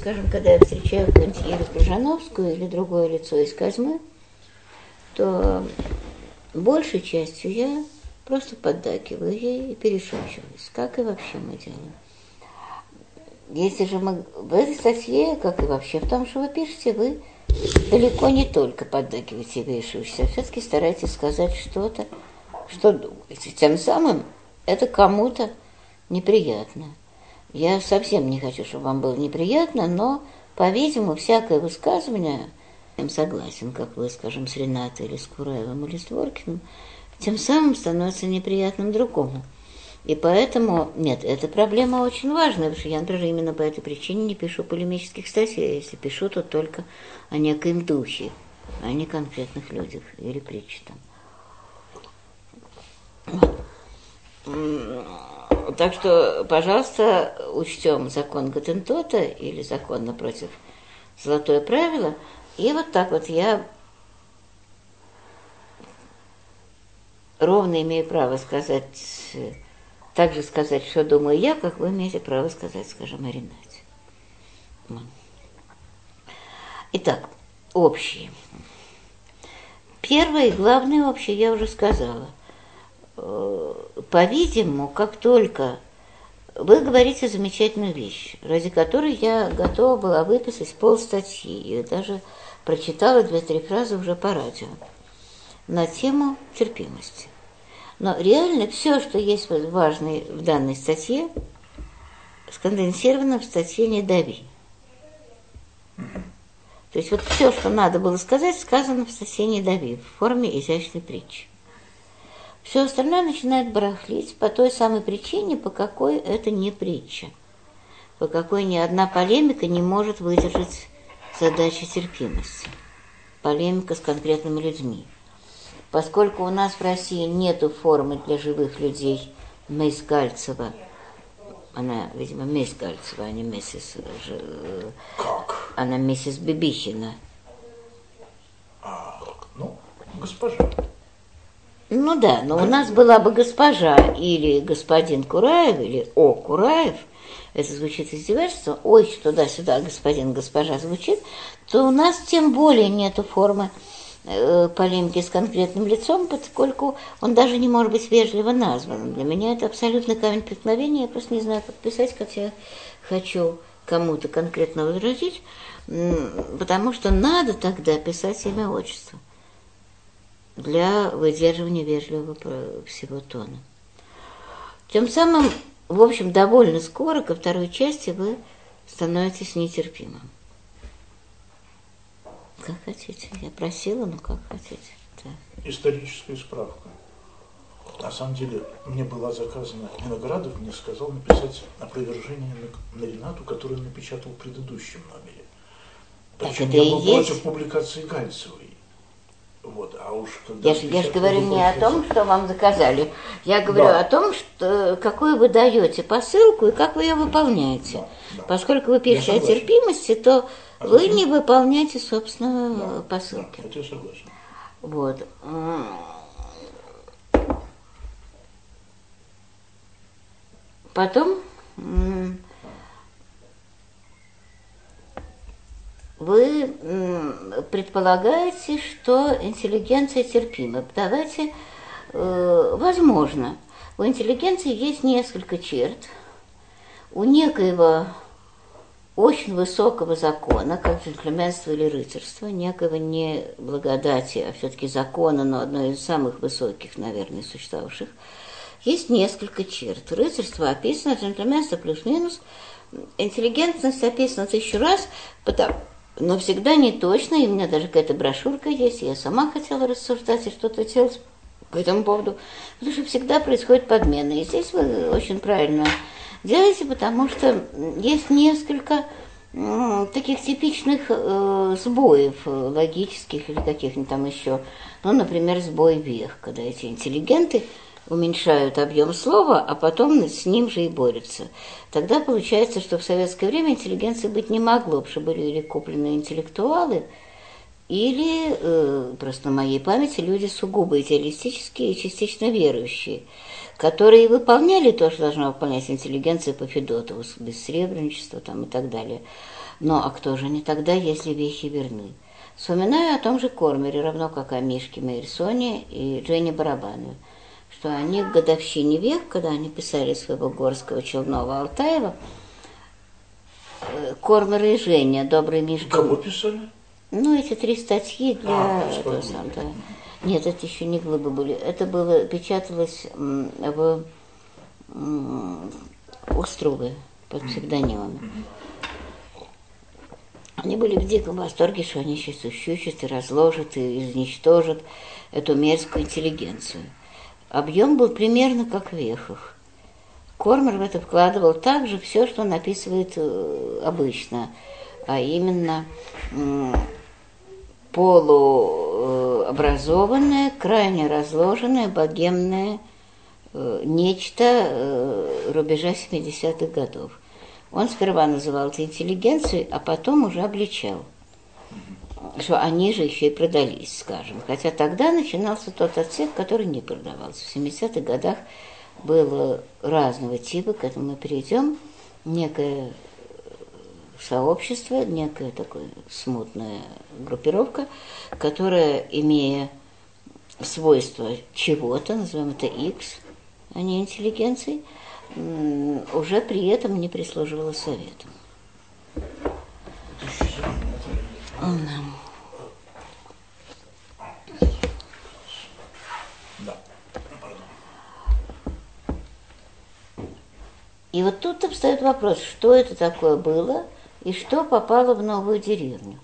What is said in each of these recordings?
скажем, когда я встречаю какую-нибудь Крыжановскую или другое лицо из Козьмы, то большей частью я просто поддакиваю ей и перешучиваюсь, как и вообще мы делаем. Если же мы в этой статье, как и вообще в том, что вы пишете, вы далеко не только поддакиваете и перешучиваетесь, а все-таки стараетесь сказать что-то, что думаете. Тем самым это кому-то неприятно. Я совсем не хочу, чтобы вам было неприятно, но, по-видимому, всякое высказывание, я согласен, как вы, скажем, с Ренатой или с Кураевым или с Дворкиным, тем самым становится неприятным другому. И поэтому, нет, эта проблема очень важная, потому что я, например, именно по этой причине не пишу полемических статей. Если пишу, то только о некоем духе, а не конкретных людях или притче Так что, пожалуйста, учтем закон Гатентота или закон напротив золотое правило. И вот так вот я ровно имею право сказать, так же сказать, что думаю я, как вы имеете право сказать, скажем, о. Итак, общие. Первое и главное общее я уже сказала. Э, по-видимому, как только вы говорите замечательную вещь, ради которой я готова была выписать пол статьи, и даже прочитала две-три фразы уже по радио на тему терпимости. Но реально все, что есть важное в данной статье, сконденсировано в статье «Не дави». То есть вот все, что надо было сказать, сказано в статье «Не дави» в форме изящной притчи. Все остальное начинает барахлить по той самой причине, по какой это не притча, по какой ни одна полемика не может выдержать задачи терпимости. Полемика с конкретными людьми. Поскольку у нас в России нету формы для живых людей Мейс Гальцева, она, видимо, Мейс Гальцева, а не миссис... Как? Она миссис Бибихина. А, ну, госпожа. Ну да, но у нас была бы госпожа или господин Кураев, или О Кураев, это звучит издевательство, ой, туда-сюда господин, госпожа звучит, то у нас тем более нету формы Э, полемики с конкретным лицом, поскольку он даже не может быть вежливо назван. Для меня это абсолютно камень преткновения, я просто не знаю, как писать, как я хочу кому-то конкретно возразить, потому что надо тогда писать имя отчество для выдерживания вежливого всего тона. Тем самым, в общем, довольно скоро ко второй части вы становитесь нетерпимым. Как хотите. Я просила, но как хотите. Да. Историческая справка. На самом деле, мне была заказана Виноградов, мне сказал написать опровержение на, на Ренату, которую он напечатал в предыдущем номере. Причем я был есть? против публикации Гальцевой. Вот, а уж когда я, же, я же говорю не о том, что вам заказали. Я говорю да. о том, что, какую вы даете посылку и как вы ее выполняете. Да, да. Поскольку вы пишете о терпимости, то а Вы не выполняете, собственно, да, посылки. Да, это я согласен. Вот. Потом вы предполагаете, что интеллигенция терпима. Давайте, э, возможно, у интеллигенции есть несколько черт. У некоего очень высокого закона, как джентльменство или рыцарство, некого не благодати, а все-таки закона, но одной из самых высоких, наверное, существовавших, есть несколько черт. Рыцарство описано, джентльменство плюс-минус, интеллигентность описана тысячу раз, потому, но всегда не точно, и у меня даже какая-то брошюрка есть, я сама хотела рассуждать и что-то делать по этому поводу, потому что всегда происходит подмена. И здесь вы очень правильно делайте, потому что есть несколько таких типичных э, сбоев э, логических или каких-нибудь там еще. Ну, например, сбой вех, когда эти интеллигенты уменьшают объем слова, а потом с ним же и борются. Тогда получается, что в советское время интеллигенции быть не могло, потому что были или купленные интеллектуалы, или, э, просто на моей памяти, люди сугубо идеалистические и частично верующие, которые выполняли то, что должна выполнять интеллигенция по Федотову, бессребреничество там и так далее. Но а кто же не тогда, если вещи верны? Вспоминаю о том же Кормере, равно как о Мишке Мейерсоне и Дженни Барабанове, что они к годовщине век, когда они писали своего Горского, Челнова, Алтаева, э, Кормер и Женя, добрый Мишка. Кого писали? Ну, эти три статьи для... А, этого сам, да. Нет, это еще не глыбы были. Это было, печаталось в Струвы под псевдонимом. Они были в диком восторге, что они сейчас ущучат и разложат, и изничтожат эту мерзкую интеллигенцию. Объем был примерно как в вехах. Кормер в это вкладывал также все, что он описывает э, обычно, а именно полуобразованное, крайне разложенное, богемное э, нечто э, рубежа 70-х годов. Он сперва называл это интеллигенцией, а потом уже обличал, что они же еще и продались, скажем. Хотя тогда начинался тот отсек, который не продавался. В 70-х годах было разного типа, к этому мы перейдем, некое сообщество, некая такая смутная группировка, которая, имея свойства чего-то, назовем это X, а не интеллигенцией, уже при этом не прислуживала советам. И вот тут встает вопрос, что это такое было и что попало в новую деревню.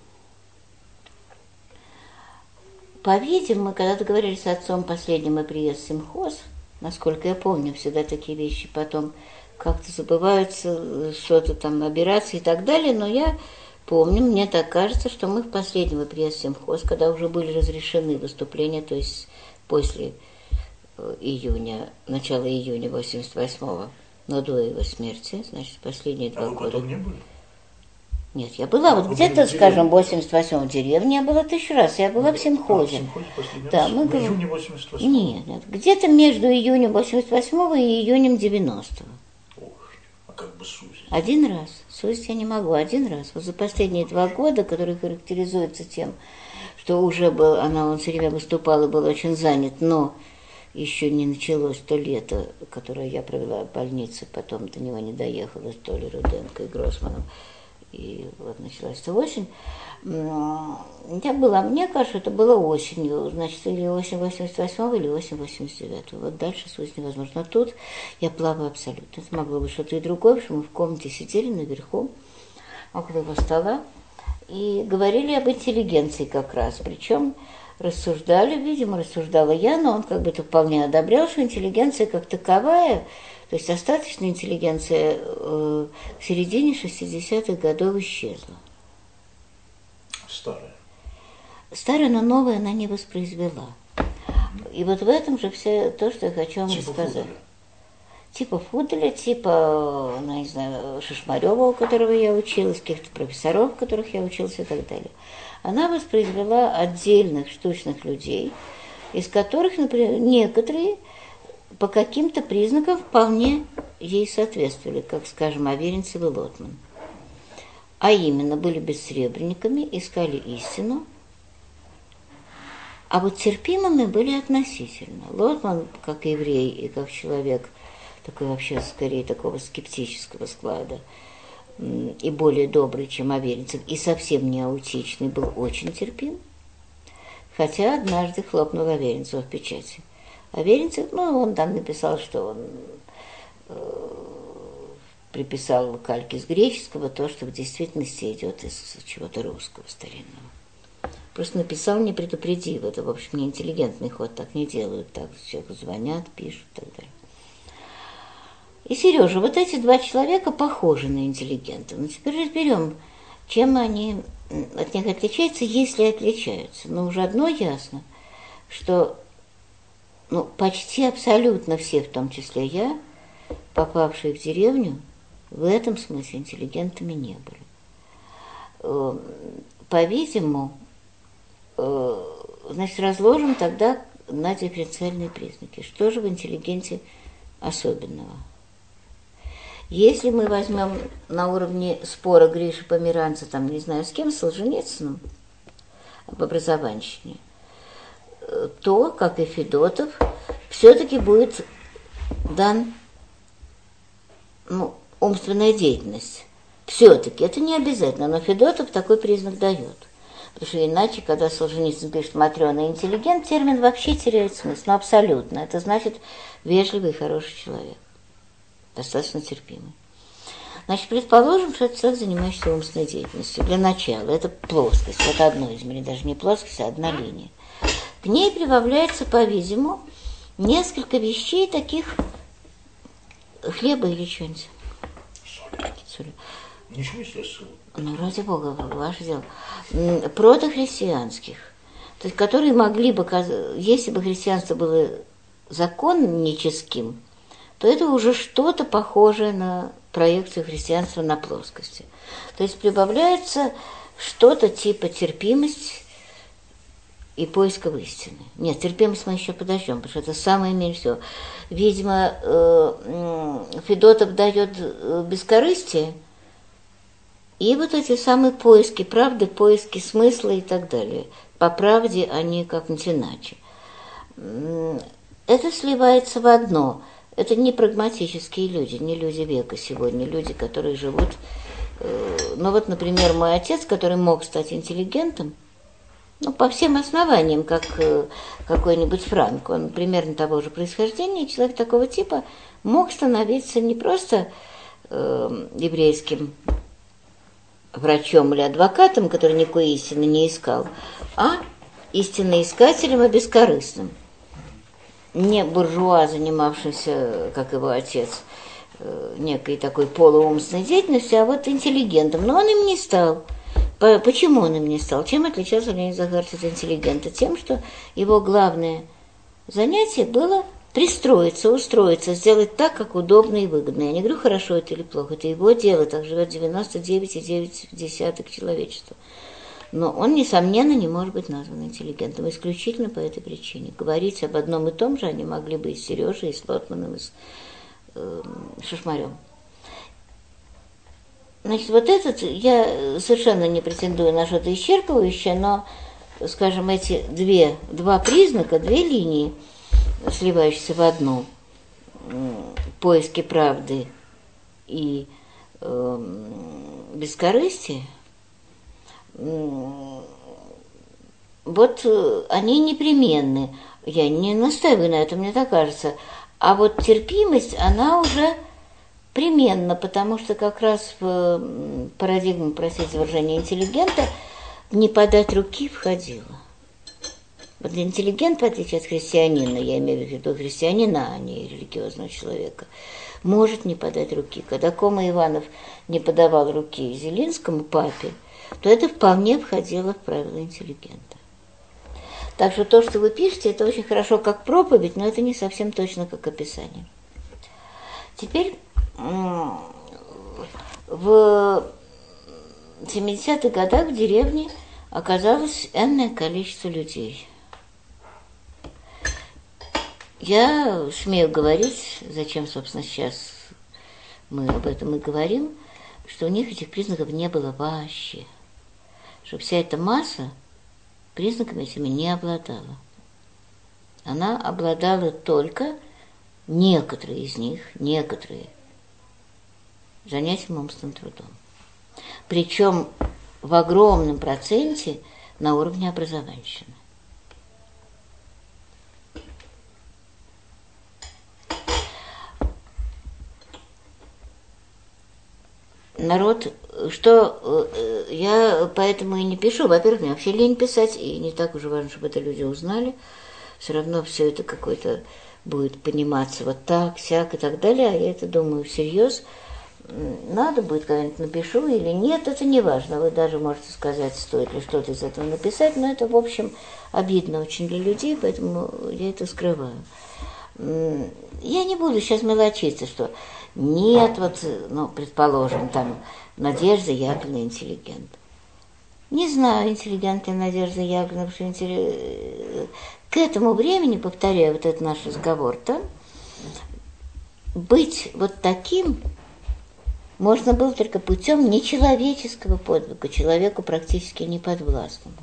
По-видимому, когда договорились с отцом последним и приезд в симхоз – Насколько я помню, всегда такие вещи потом как-то забываются, что-то там набираться и так далее, но я помню, мне так кажется, что мы в последнем приезд в Симхоз, когда уже были разрешены выступления, то есть после э, июня, начала июня 88-го, но до его смерти, значит, последние два а года. вы потом не были? Нет, я была вот где-то, скажем, в 88-м деревне, я была тысячу раз, я была в Симхозе. А, да, мы в говорим... июне 88 Нет, нет, где-то между июнем 88-го и июнем 90-го. а как бы сузить? Один раз. Сузить я не могу, один раз. Вот за последние два года, которые характеризуются тем, что уже был, она, он все время выступал и был очень занят, но еще не началось то лето, которое я провела в больнице, потом до него не доехала с Толей Руденко и Гроссманом и вот началась эта осень. Я была, мне кажется, это было осенью, значит, или осень 88 или осень 89 Вот дальше суть невозможно. Но тут я плаваю абсолютно. Это могло быть что-то и другое, потому что мы в комнате сидели наверху, около его стола, и говорили об интеллигенции как раз. Причем рассуждали, видимо, рассуждала я, но он как бы это вполне одобрял, что интеллигенция как таковая – то есть остаточная интеллигенция э, в середине 60-х годов исчезла. Старая. Старая, но новая она не воспроизвела. И вот в этом же все то, что я хочу вам Типа рассказать. Фуделя. Типа Фуделя, типа, ну, не знаю, Шишмарева, у которого я училась, каких-то профессоров, у которых я училась и так далее. Она воспроизвела отдельных штучных людей, из которых, например, некоторые по каким-то признакам вполне ей соответствовали, как, скажем, Аверинцев и Лотман. А именно, были бессребренниками, искали истину, а вот терпимыми были относительно. Лотман, как еврей и как человек, такой вообще скорее такого скептического склада, и более добрый, чем Аверинцев, и совсем не аутичный, был очень терпим. Хотя однажды хлопнул Аверинцев в печати. Аверинцев, ну, он там написал, что он э, приписал кальки с греческого то, что в действительности идет из чего-то русского старинного. Просто написал, не предупредив. Это, в общем, не интеллигентный ход, так не делают. Так человеку звонят, пишут и так далее. И Сережа, вот эти два человека похожи на интеллигентов. Ну, теперь разберем, чем они от них отличаются, если отличаются. Но уже одно ясно, что ну, почти абсолютно все, в том числе я, попавшие в деревню, в этом смысле интеллигентами не были. Эм, по-видимому, э, значит, разложим тогда на дифференциальные признаки. Что же в интеллигенте особенного? Если мы возьмем на уровне спора Гриши Померанца, там, не знаю с кем, с Солженицыным, об образованщине, то, как и Федотов, все-таки будет дан ну, умственная деятельность. Все-таки это не обязательно, но Федотов такой признак дает. Потому что иначе, когда Солженицын пишет «матрёна интеллигент», термин вообще теряет смысл, ну абсолютно. Это значит вежливый и хороший человек, достаточно терпимый. Значит, предположим, что это человек, занимающийся умственной деятельностью. Для начала это плоскость, это одно измерение, даже не плоскость, а одна линия. К ней прибавляется, по-видимому, несколько вещей таких хлеба или что-нибудь. Соли. Ничего себе соль. Ну, ради бога, ваше дело. Протохристианских, то есть которые могли бы, если бы христианство было законническим, то это уже что-то похожее на проекцию христианства на плоскости. То есть прибавляется что-то типа терпимость и поиска истины. Нет, терпимость мы еще подождем, потому что это самое меньше всего. Видимо, э, Федотов дает э, бескорыстие, и вот эти самые поиски правды, поиски смысла и так далее. По правде они как-нибудь иначе. Это сливается в одно. Это не прагматические люди, не люди века сегодня, люди, которые живут... Э, ну вот, например, мой отец, который мог стать интеллигентом, ну, по всем основаниям, как э, какой-нибудь Франк, он примерно того же происхождения, человек такого типа мог становиться не просто э, еврейским врачом или адвокатом, который никакой истины не искал, а истинноискателем и бескорыстным. Не буржуа, занимавшимся, как его отец, э, некой такой полуумственной деятельностью, а вот интеллигентом. Но он им не стал – Почему он им не стал? Чем отличался Леонид Захарович от интеллигента? Тем, что его главное занятие было пристроиться, устроиться, сделать так, как удобно и выгодно. Я не говорю, хорошо это или плохо, это его дело, так живет 99,9 человечества. Но он, несомненно, не может быть назван интеллигентом, исключительно по этой причине. Говорить об одном и том же они могли бы и с Сережей, и с Лотманом, и с э, Шишмарем. Значит, вот этот, я совершенно не претендую на что-то исчерпывающее, но, скажем, эти две, два признака, две линии, сливающиеся в одну, поиски правды и э, бескорыстие, вот они непременны. Я не настаиваю на этом, мне так кажется. А вот терпимость, она уже Применно, потому что как раз в парадигму, простите, выражения интеллигента не подать руки входило. Вот интеллигент, в отличие от христианина, я имею в виду христианина, а не религиозного человека, может не подать руки. Когда Кома Иванов не подавал руки Зелинскому папе, то это вполне входило в правила интеллигента. Так что то, что вы пишете, это очень хорошо как проповедь, но это не совсем точно как описание. Теперь в 70-х годах в деревне оказалось энное количество людей. Я смею говорить, зачем, собственно, сейчас мы об этом и говорим, что у них этих признаков не было вообще. Что вся эта масса признаками этими не обладала. Она обладала только некоторые из них, некоторые занятием умственным трудом. Причем в огромном проценте на уровне образованщины. Народ, что э, я поэтому и не пишу. Во-первых, мне вообще лень писать, и не так уже важно, чтобы это люди узнали. Все равно все это какой-то будет пониматься вот так, сяк и так далее. А я это думаю всерьез надо будет, когда-нибудь напишу или нет, это не важно. Вы даже можете сказать, стоит ли что-то из этого написать, но это, в общем, обидно очень для людей, поэтому я это скрываю. Я не буду сейчас мелочиться, что нет, вот, ну, предположим, там, Надежда Яковлевна интеллигент. Не знаю, интеллигентная Надежда Яковлевна, что интелли... к этому времени, повторяю вот этот наш разговор, да, быть вот таким можно было только путем нечеловеческого подвига, человеку практически неподвластному.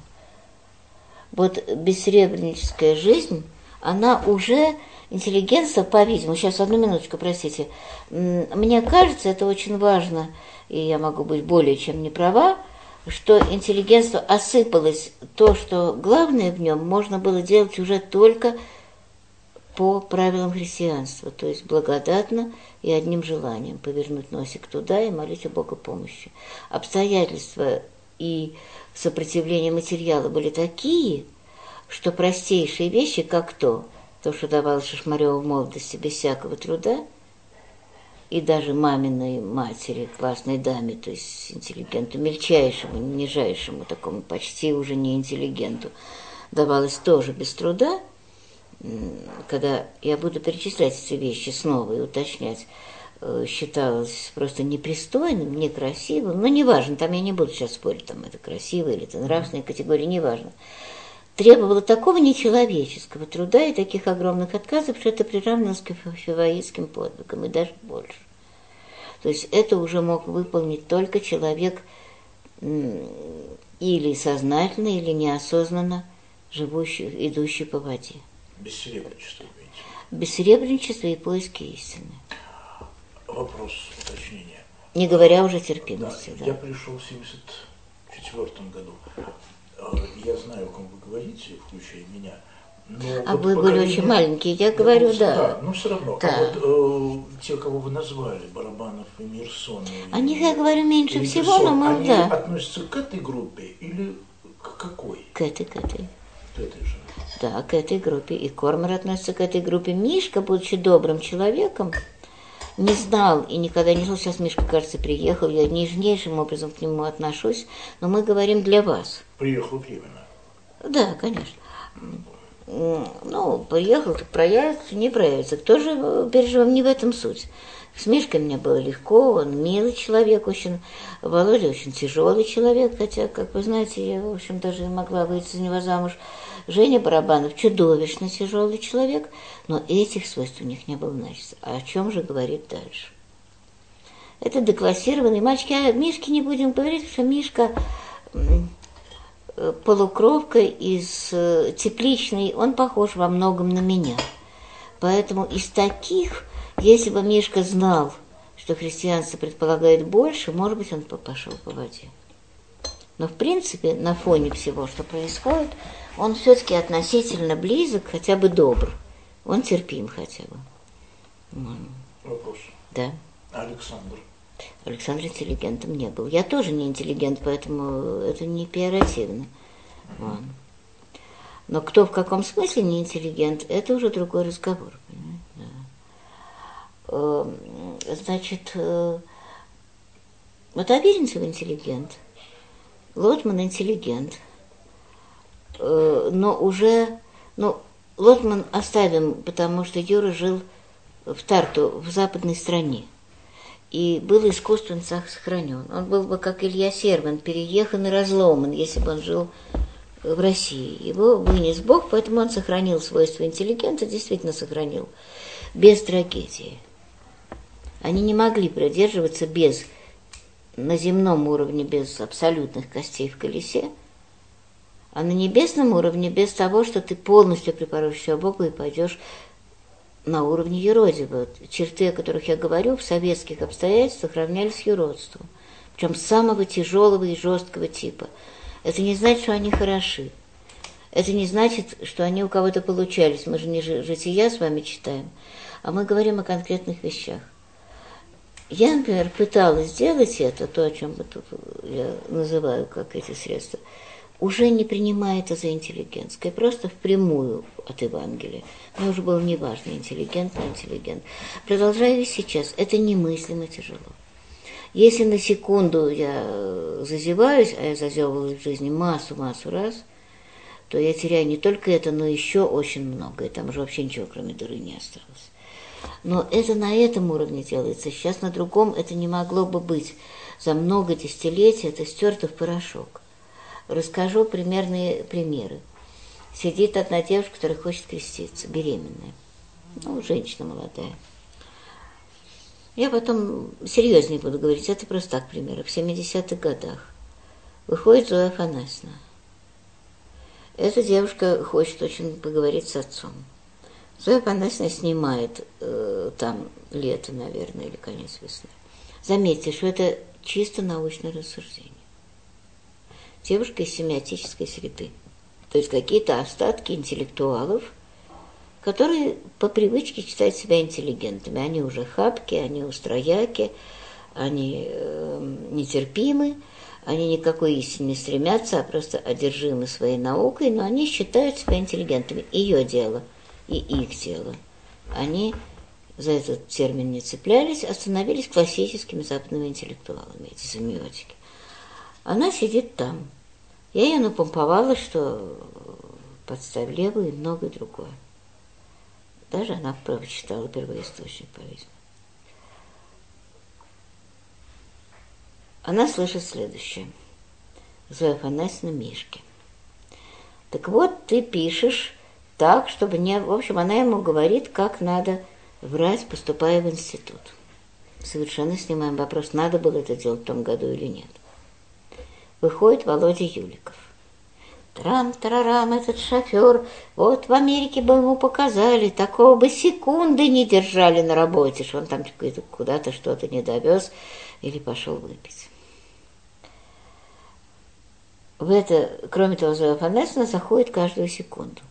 Вот бессребреническая жизнь, она уже интеллигенция, по-видимому, сейчас одну минуточку, простите, мне кажется, это очень важно, и я могу быть более чем не права, что интеллигентство осыпалось, то, что главное в нем можно было делать уже только по правилам христианства, то есть благодатно и одним желанием повернуть носик туда и молить у Бога помощи. Обстоятельства и сопротивление материала были такие, что простейшие вещи, как то, то, что давал Шашмарёва в молодости без всякого труда, и даже маминой матери, классной даме, то есть интеллигенту, мельчайшему, нижайшему, такому почти уже не интеллигенту, давалось тоже без труда, когда я буду перечислять эти вещи снова и уточнять, э, считалось просто непристойным, некрасивым, но неважно, там я не буду сейчас спорить, там это красиво или это нравственная категория, неважно. Требовало такого нечеловеческого труда и таких огромных отказов, что это приравнивалось к фиваистским подвигам, и даже больше. То есть это уже мог выполнить только человек или сознательно, или неосознанно живущий, идущий по воде. Бессеребренчество имеете? Бессеребренчество и поиски истины. Вопрос уточнения. Не говоря уже терпимости. Да, да. Я пришел в 74 году. Э, я знаю, о ком вы говорите, включая меня. Но а вот вы были очень маленькие, я говорю, ну, да. Да, ну все равно. Да. А вот э, те, кого вы назвали, Барабанов и Мирсон. О них я говорю меньше всего, но мы, они да. относятся к этой группе или к какой? К этой, к этой. К этой же. Да, к этой группе. И Кормер относится к этой группе. Мишка, будучи добрым человеком, не знал и никогда не знал, сейчас Мишка, кажется, приехал, я нежнейшим образом к нему отношусь, но мы говорим для вас. Приехал временно. Да, конечно. Ну, приехал, так проявится, не проявится. Кто же переживал, не в этом суть. С Мишкой мне было легко, он милый человек очень, Володя очень тяжелый человек, хотя, как вы знаете, я, в общем, даже могла выйти за него замуж. Женя Барабанов чудовищно тяжелый человек, но этих свойств у них не было, значит. А о чем же говорит дальше? Это деклассированный мальчик. А Мишке не будем говорить, что Мишка полукровка из э, тепличной, он похож во многом на меня. Поэтому из таких, если бы Мишка знал, что христианство предполагает больше, может быть, он пошел по воде. Но в принципе, на фоне всего, что происходит, он все-таки относительно близок, хотя бы добр. Он терпим хотя бы. Вопрос. Да. Александр. Александр интеллигентом не был. Я тоже не интеллигент, поэтому это не пиоративно. Вот. Но кто в каком смысле не интеллигент, это уже другой разговор. Эм, значит, э, вот Аверинцев интеллигент, Лотман интеллигент, э, но уже, ну, Лотман оставим, потому что Юра жил в Тарту, в западной стране и был искусственно сохранен. Он был бы, как Илья Сервин, переехан и разломан, если бы он жил в России. Его вынес Бог, поэтому он сохранил свойства интеллигента, действительно сохранил, без трагедии. Они не могли продерживаться без, на земном уровне, без абсолютных костей в колесе, а на небесном уровне без того, что ты полностью припорошься Богу и пойдешь на уровне юродива. Черты, о которых я говорю, в советских обстоятельствах равнялись юродству. Причем самого тяжелого и жесткого типа. Это не значит, что они хороши. Это не значит, что они у кого-то получались. Мы же не жития с вами читаем, а мы говорим о конкретных вещах. Я, например, пыталась сделать это, то, о чем я называю как эти средства – уже не принимая это за интеллигентское, просто впрямую от Евангелия. Мне уже было неважно, интеллигент, не интеллигент. Продолжаю и сейчас. Это немыслимо тяжело. Если на секунду я зазеваюсь, а я зазевывалась в жизни массу-массу раз, то я теряю не только это, но еще очень многое. Там уже вообще ничего, кроме дыры, не осталось. Но это на этом уровне делается. Сейчас на другом это не могло бы быть. За много десятилетий это стерто в порошок. Расскажу примерные примеры. Сидит одна девушка, которая хочет креститься, беременная. Ну, женщина молодая. Я потом серьезнее буду говорить, это просто так примеры. В 70-х годах выходит Зоя Афанасьевна. Эта девушка хочет очень поговорить с отцом. Зоя Афанасьевна снимает э, там лето, наверное, или конец весны. Заметьте, что это чисто научное рассуждение. Девушка из семиотической среды. То есть какие-то остатки интеллектуалов, которые по привычке считают себя интеллигентами. Они уже хапки, они устрояки, они э, нетерпимы, они никакой истине не стремятся, а просто одержимы своей наукой, но они считают себя интеллигентами. Ее дело и их дело. Они за этот термин не цеплялись, а становились классическими западными интеллектуалами, эти семиотики. Она сидит там. Я ее напомповала, что подставь левую и многое другое. Даже она прочитала первоисточник, по-видимому. Она слышит следующее. Зоя Афанасьевна Мишке. Так вот, ты пишешь так, чтобы не... В общем, она ему говорит, как надо врать, поступая в институт. Совершенно снимаем вопрос, надо было это делать в том году или нет. Выходит Володя Юликов. Трам-тарарам, этот шофер, вот в Америке бы ему показали, такого бы секунды не держали на работе, что он там куда-то что-то не довез или пошел выпить. В это, кроме того, Зоя Афанасьевна заходит каждую секунду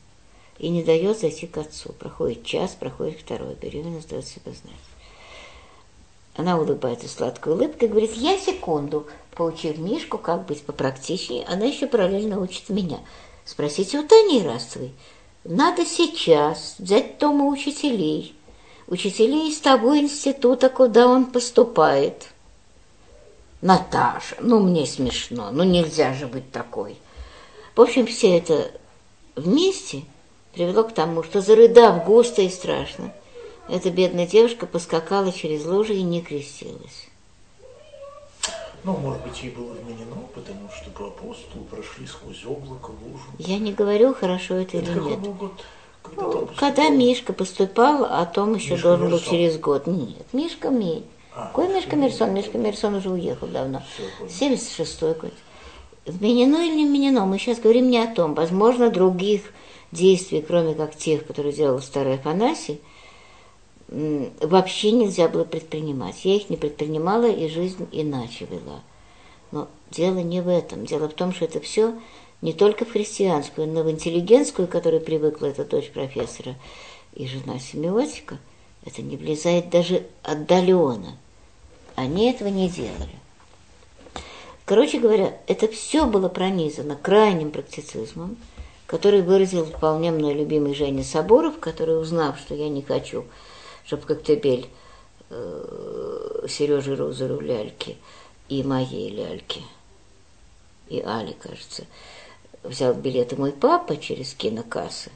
и не дает зайти к отцу. Проходит час, проходит второй, беременность дает себя знать. Она улыбается сладкой улыбкой и говорит, я секунду, поучив Мишку, как быть попрактичнее, она еще параллельно учит меня. Спросите у Тани Расовой. Надо сейчас взять Тома учителей, учителей из того института, куда он поступает. Наташа, ну мне смешно, ну нельзя же быть такой. В общем, все это вместе привело к тому, что, зарыдав густо и страшно, эта бедная девушка поскакала через лужи и не крестилась. Ну, может быть, ей было вменено, потому что по апостолу прошли сквозь облако, лужу. Я не говорю, хорошо это, это или нет. Год, когда, ну, когда Мишка поступал, а Том еще Мишка должен был через год. Нет, Мишка Мей. А, Какой Мишка Мерсон? Мишка Мерсон уже уехал давно. 76-й год. Вменено или не вменено? Мы сейчас говорим не о том. Возможно, других действий, кроме как тех, которые делал старый Афанасий, вообще нельзя было предпринимать. Я их не предпринимала и жизнь иначе вела. Но дело не в этом. Дело в том, что это все не только в христианскую, но в интеллигентскую, которой привыкла эта дочь профессора и жена семиотика, это не влезает даже отдаленно. Они этого не делали. Короче говоря, это все было пронизано крайним практицизмом, который выразил вполне мной любимый Женя Соборов, который, узнав, что я не хочу чтобы Коктебель э, Сережи Розеру ляльки и моей ляльки, и Али, кажется, взял билеты мой папа через кинокассы.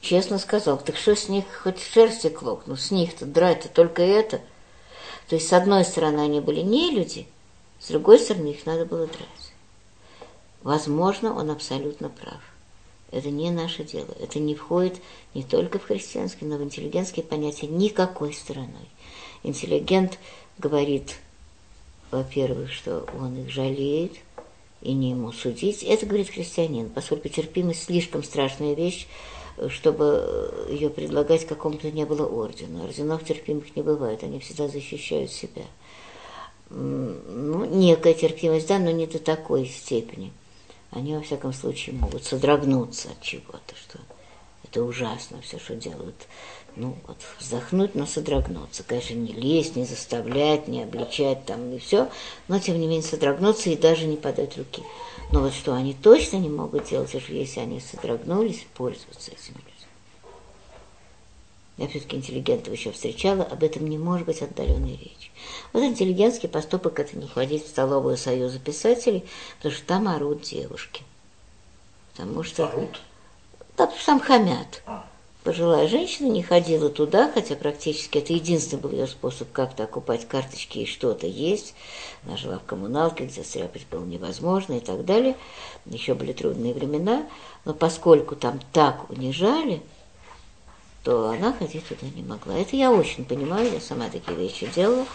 Честно сказал, так что с них хоть шерсти клок, ну с них-то драть-то только это. То есть, с одной стороны, они были не люди, с другой стороны, их надо было драть. Возможно, он абсолютно прав. Это не наше дело. Это не входит не только в христианские, но в интеллигентские понятия никакой стороной. Интеллигент говорит, во-первых, что он их жалеет, и не ему судить. Это говорит христианин, поскольку терпимость слишком страшная вещь, чтобы ее предлагать какому-то не было ордена. Орденов терпимых не бывает, они всегда защищают себя. Ну, некая терпимость, да, но не до такой степени они, во всяком случае, могут содрогнуться от чего-то, что это ужасно все, что делают. Ну, вот вздохнуть, но содрогнуться. Конечно, не лезть, не заставлять, не обличать там и все, но, тем не менее, содрогнуться и даже не подать руки. Но вот что они точно не могут делать, если они содрогнулись, пользоваться этим людьми. Я все-таки интеллигентов еще встречала, об этом не может быть отдаленной речи. Вот интеллигентский поступок – это не ходить в столовую Союза писателей, потому что там орут девушки. Потому что... Орут? Да, потому что там хамят. А. пожилая женщина не ходила туда, хотя практически это единственный был ее способ как-то окупать карточки и что-то есть. Она жила в коммуналке, где стряпать было невозможно и так далее. Еще были трудные времена, но поскольку там так унижали, то она ходить туда не могла. Это я очень понимаю, я сама такие вещи делала,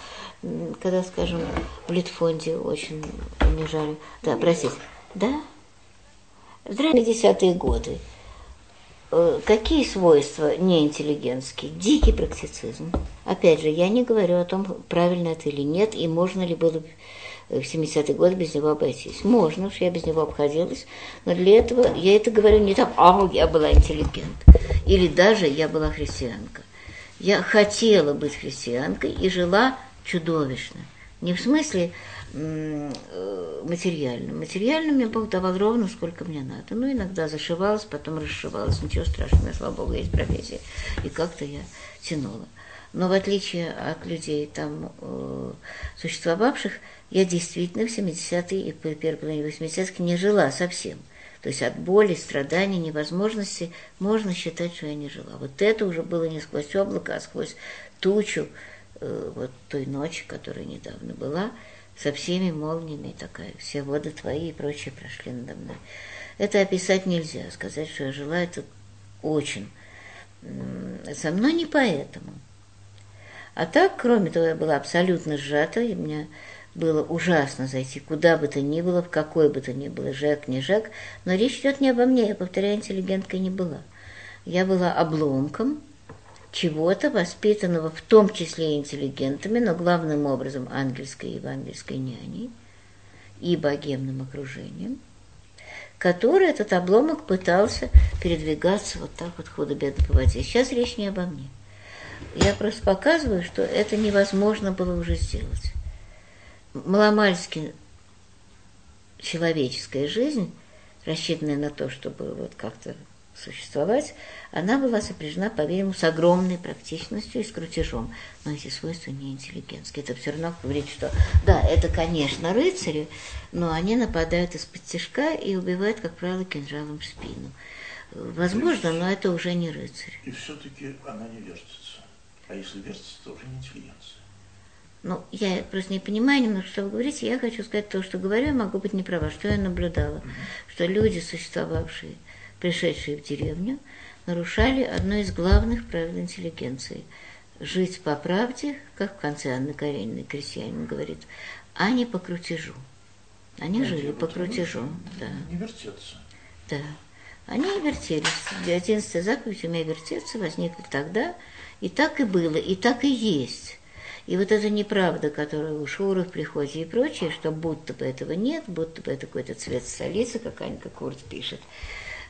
когда, скажем, в Литфонде очень унижали. Да, простите. Да? В 50-е годы Э, какие свойства неинтеллигентские? Дикий практицизм. Опять же, я не говорю о том, правильно это или нет, и можно ли было в 70-е годы без него обойтись. Можно, уж я без него обходилась, но для этого я это говорю не так, а я была интеллигент, или даже я была христианка. Я хотела быть христианкой и жила чудовищно. Не в смысле Э, материальным. Материальным мне Бог давал ровно, сколько мне надо. Ну, иногда зашивалась, потом расшивалась. Ничего страшного, слава Богу, есть профессия. И как-то я тянула. Но в отличие от людей там э, существовавших, я действительно в 70-е и половине 80-х не жила совсем. То есть от боли, страданий, невозможности можно считать, что я не жила. Вот это уже было не сквозь облако, а сквозь тучу э, вот той ночи, которая недавно была – со всеми молниями такая, все воды твои и прочее прошли надо мной. Это описать нельзя, сказать, что я жила, это очень. Со мной не поэтому. А так, кроме того, я была абсолютно сжата, и мне было ужасно зайти куда бы то ни было, в какой бы то ни было, Жек, не Жек, но речь идет не обо мне, я, повторяю, интеллигенткой не была. Я была обломком, чего-то, воспитанного в том числе интеллигентами, но главным образом ангельской и евангельской няней и богемным окружением, который этот обломок пытался передвигаться вот так вот худо-бедно по воде. Сейчас речь не обо мне. Я просто показываю, что это невозможно было уже сделать. Маломальски человеческая жизнь, рассчитанная на то, чтобы вот как-то существовать, она была сопряжена, по-видимому, с огромной практичностью и с крутежом. Но эти свойства не интеллигентские. Это все равно говорит, что да, это, конечно, рыцари, но они нападают из-под тяжка и убивают, как правило, кинжалом в спину. Возможно, но это уже не рыцарь. И все-таки она не вертится. А если вертится, то уже не интеллигенция. Ну, я просто не понимаю немного, что вы говорите. Я хочу сказать то, что говорю, я могу быть не права. Что я наблюдала? Mm-hmm. Что люди, существовавшие пришедшие в деревню, нарушали одно из главных правил интеллигенции – жить по правде, как в конце Анны Карениной крестьянин говорит, а не по крутежу. Они Знаете, жили по крутежу, да. Не вертеться. Да. Они и вертелись. Одиннадцатая заповедь «Умей вертеться» возникла тогда, и так и было, и так и есть. И вот эта неправда, которая у Шуров в приходе и прочее, что будто бы этого нет, будто бы это какой-то цвет столицы, как Анька Курт пишет –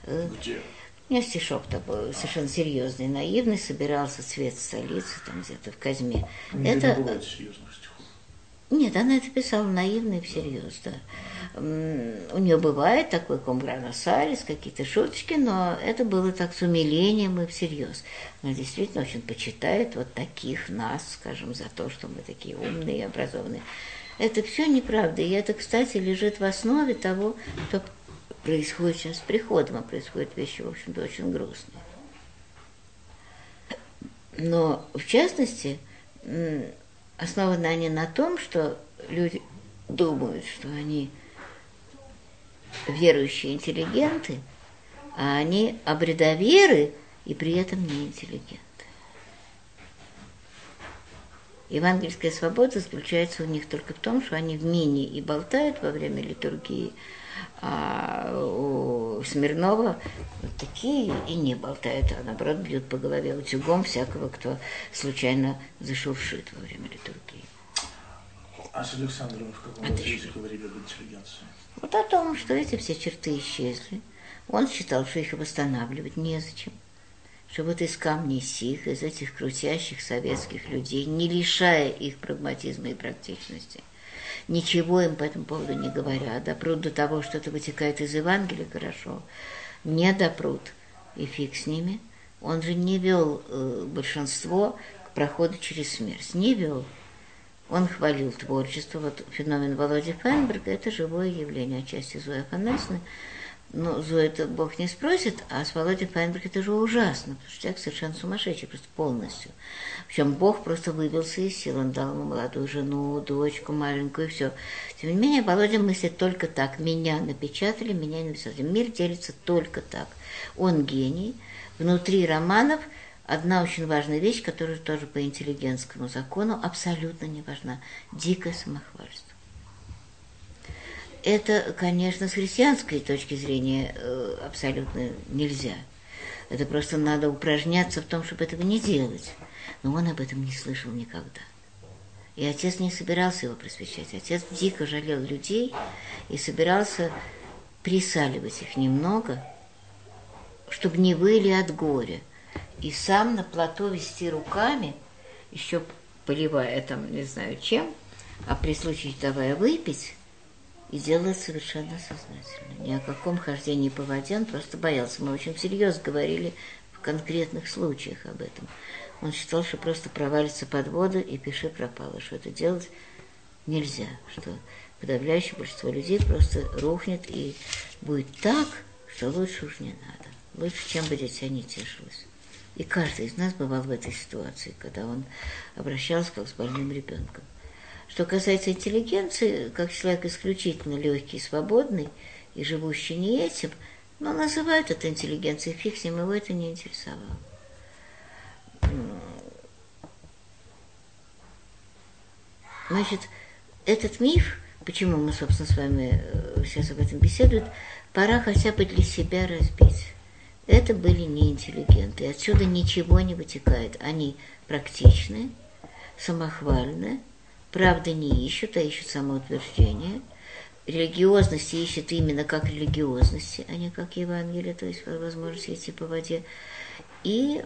где? У меня стишок такой совершенно серьезный, наивный, собирался цвет столицы, там где-то в Казьме. Не это... бывает серьезных стихов. Нет, она это писала наивно и всерьез, да. У нее бывает такой комграносалис, какие-то шуточки, но это было так с умилением и всерьез. Она действительно очень почитает вот таких нас, скажем, за то, что мы такие умные и образованные. Это все неправда, и это, кстати, лежит в основе того, что происходит сейчас с приходом, а происходят вещи, в общем-то, очень грустные. Но, в частности, основаны они на том, что люди думают, что они верующие интеллигенты, а они обредоверы и при этом не интеллигенты. Евангельская свобода заключается у них только в том, что они в мини и болтают во время литургии, а у Смирнова вот такие и не болтают, а наоборот бьют по голове утюгом всякого, кто случайно зашуршит во время литургии. А с Александром в каком разрезе говорили об интеллигенции? Вот о том, что эти все черты исчезли. Он считал, что их восстанавливать незачем. Что вот из камней сих, из этих крутящих советских людей, не лишая их прагматизма и практичности, ничего им по этому поводу не говорят. Допрут до того, что это вытекает из Евангелия, хорошо. Не допрут, и фиг с ними. Он же не вел э, большинство к проходу через смерть. Не вел. Он хвалил творчество. Вот феномен Володи Файнберга – это живое явление, отчасти Зоя Афанасьевна Ну, Зоя-то Бог не спросит, а с Володей Файнберг это же ужасно, потому что человек совершенно сумасшедший, просто полностью. Причем Бог просто выбился из сил, он дал ему молодую жену, дочку маленькую, и все. Тем не менее, Володя мыслит только так. Меня напечатали, меня не написали. Мир делится только так. Он гений. Внутри романов одна очень важная вещь, которая тоже по интеллигентскому закону абсолютно не важна. Дикое самохвальство это, конечно, с христианской точки зрения э, абсолютно нельзя. Это просто надо упражняться в том, чтобы этого не делать. Но он об этом не слышал никогда. И отец не собирался его просвещать. Отец дико жалел людей и собирался присаливать их немного, чтобы не выли от горя. И сам на плато вести руками, еще поливая там, не знаю чем, а при случае давая выпить, и делает совершенно сознательно. Ни о каком хождении по воде он просто боялся. Мы очень всерьез говорили конкретных случаях об этом. Он считал, что просто провалится под воду и пиши пропало, что это делать нельзя, что подавляющее большинство людей просто рухнет и будет так, что лучше уж не надо. Лучше, чем бы дитя не тешилось. И каждый из нас бывал в этой ситуации, когда он обращался как с больным ребенком. Что касается интеллигенции, как человек исключительно легкий, свободный и живущий не этим, но называют это интеллигенцией, фиг с ним, его это не интересовало. Значит, этот миф, почему мы, собственно, с вами э, сейчас об этом беседуем, пора хотя бы для себя разбить. Это были не интеллигенты, отсюда ничего не вытекает. Они практичные, самохвальные, правды не ищут, а ищут самоутверждение. Религиозности ищут именно как религиозности, а не как Евангелие, то есть возможность идти по воде. И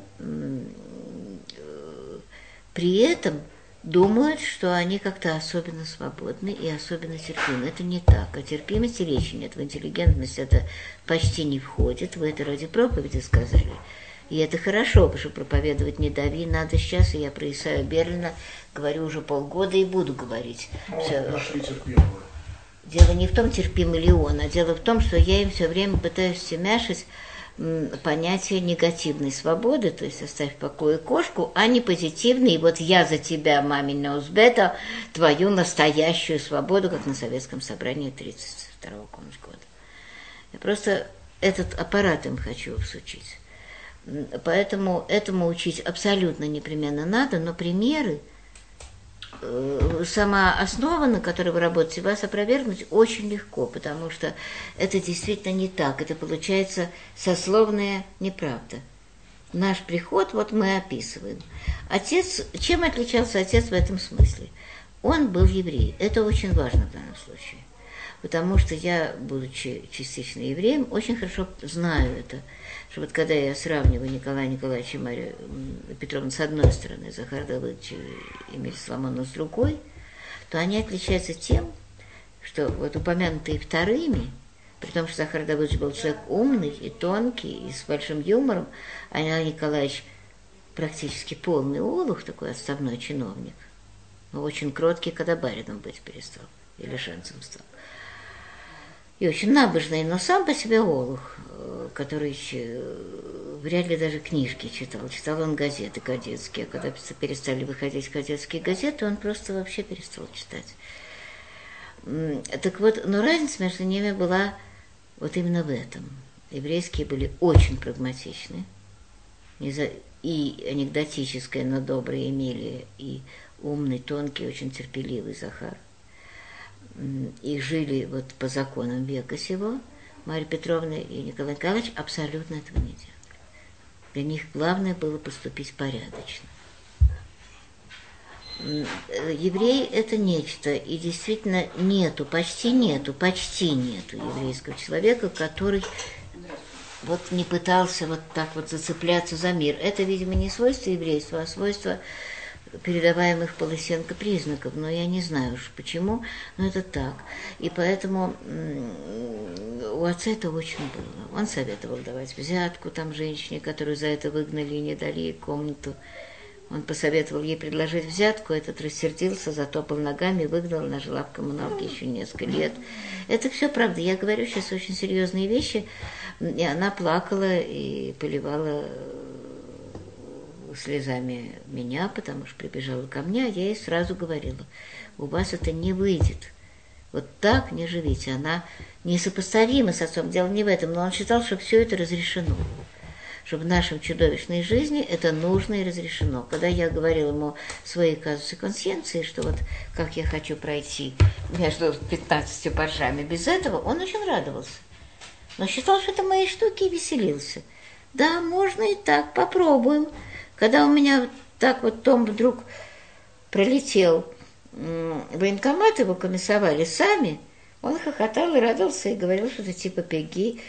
при этом думают, что они как-то особенно свободны и особенно терпимы. Это не так. О терпимости речи нет. В интеллигентность это почти не входит. Вы это ради проповеди сказали. И это хорошо, потому что проповедовать не дави надо сейчас, и я про Исаия Берлина говорю уже полгода и буду говорить. Ну, все. Нашли терпимого. Дело не в том, терпимый ли он, а дело в том, что я им все время пытаюсь семяшить понятие негативной свободы, то есть оставь в покое кошку, а не позитивный, вот я за тебя, мамина узбета, твою настоящую свободу, как на Советском собрании 32 года. Я просто этот аппарат им хочу всучить. Поэтому этому учить абсолютно непременно надо, но примеры, сама основа, на которой вы работаете, вас опровергнуть очень легко, потому что это действительно не так. Это получается сословная неправда. Наш приход, вот мы описываем. Отец, чем отличался отец в этом смысле? Он был еврей. Это очень важно в данном случае. Потому что я, будучи частично евреем, очень хорошо знаю это – что вот когда я сравниваю Николая Николаевича Марию Петровну с одной стороны, Захар Давыдовича и Эмиль Соломону с другой, то они отличаются тем, что вот упомянутые вторыми, при том, что Захар Давыдович был человек умный и тонкий, и с большим юмором, а Николай Николаевич практически полный олух, такой отставной чиновник, но очень кроткий, когда барином быть перестал, или женцем стал и очень набожный, но сам по себе олух, э, который э, вряд ли даже книжки читал. Читал он газеты кадетские, а когда перестали выходить кадетские газеты, он просто вообще перестал читать. Так вот, но разница между ними была вот именно в этом. Еврейские были очень прагматичны, и анекдотическая, но добрая Эмилия, и умный, тонкий, очень терпеливый Захар – и жили вот по законам века сего, Марья Петровна и Николай Николаевич абсолютно этого не делали. Для них главное было поступить порядочно. Еврей – это нечто, и действительно нету, почти нету, почти нету еврейского человека, который вот не пытался вот так вот зацепляться за мир. Это, видимо, не свойство еврейства, а свойство передаваемых Полосенко признаков, но я не знаю уж почему, но это так. И поэтому у отца это очень было. Он советовал давать взятку там женщине, которую за это выгнали и не дали ей комнату Он посоветовал ей предложить взятку, этот рассердился, затопал ногами, выгнал, нажила в коммуналке еще несколько лет. Это все правда. Я говорю сейчас очень серьезные вещи. И она плакала и поливала слезами меня, потому что прибежала ко мне, а я ей сразу говорила, у вас это не выйдет. Вот так не живите. Она несопоставима с отцом. Дело не в этом, но он считал, что все это разрешено что в нашем чудовищной жизни это нужно и разрешено. Когда я говорила ему свои казусы консciенции, что вот как я хочу пройти между 15 боржами без этого, он очень радовался. Но считал, что это мои штуки и веселился. Да, можно и так, попробуем. Когда у меня так вот Том вдруг пролетел, военкомат его комиссовали сами, он хохотал и радовался и говорил, что это типа пеги.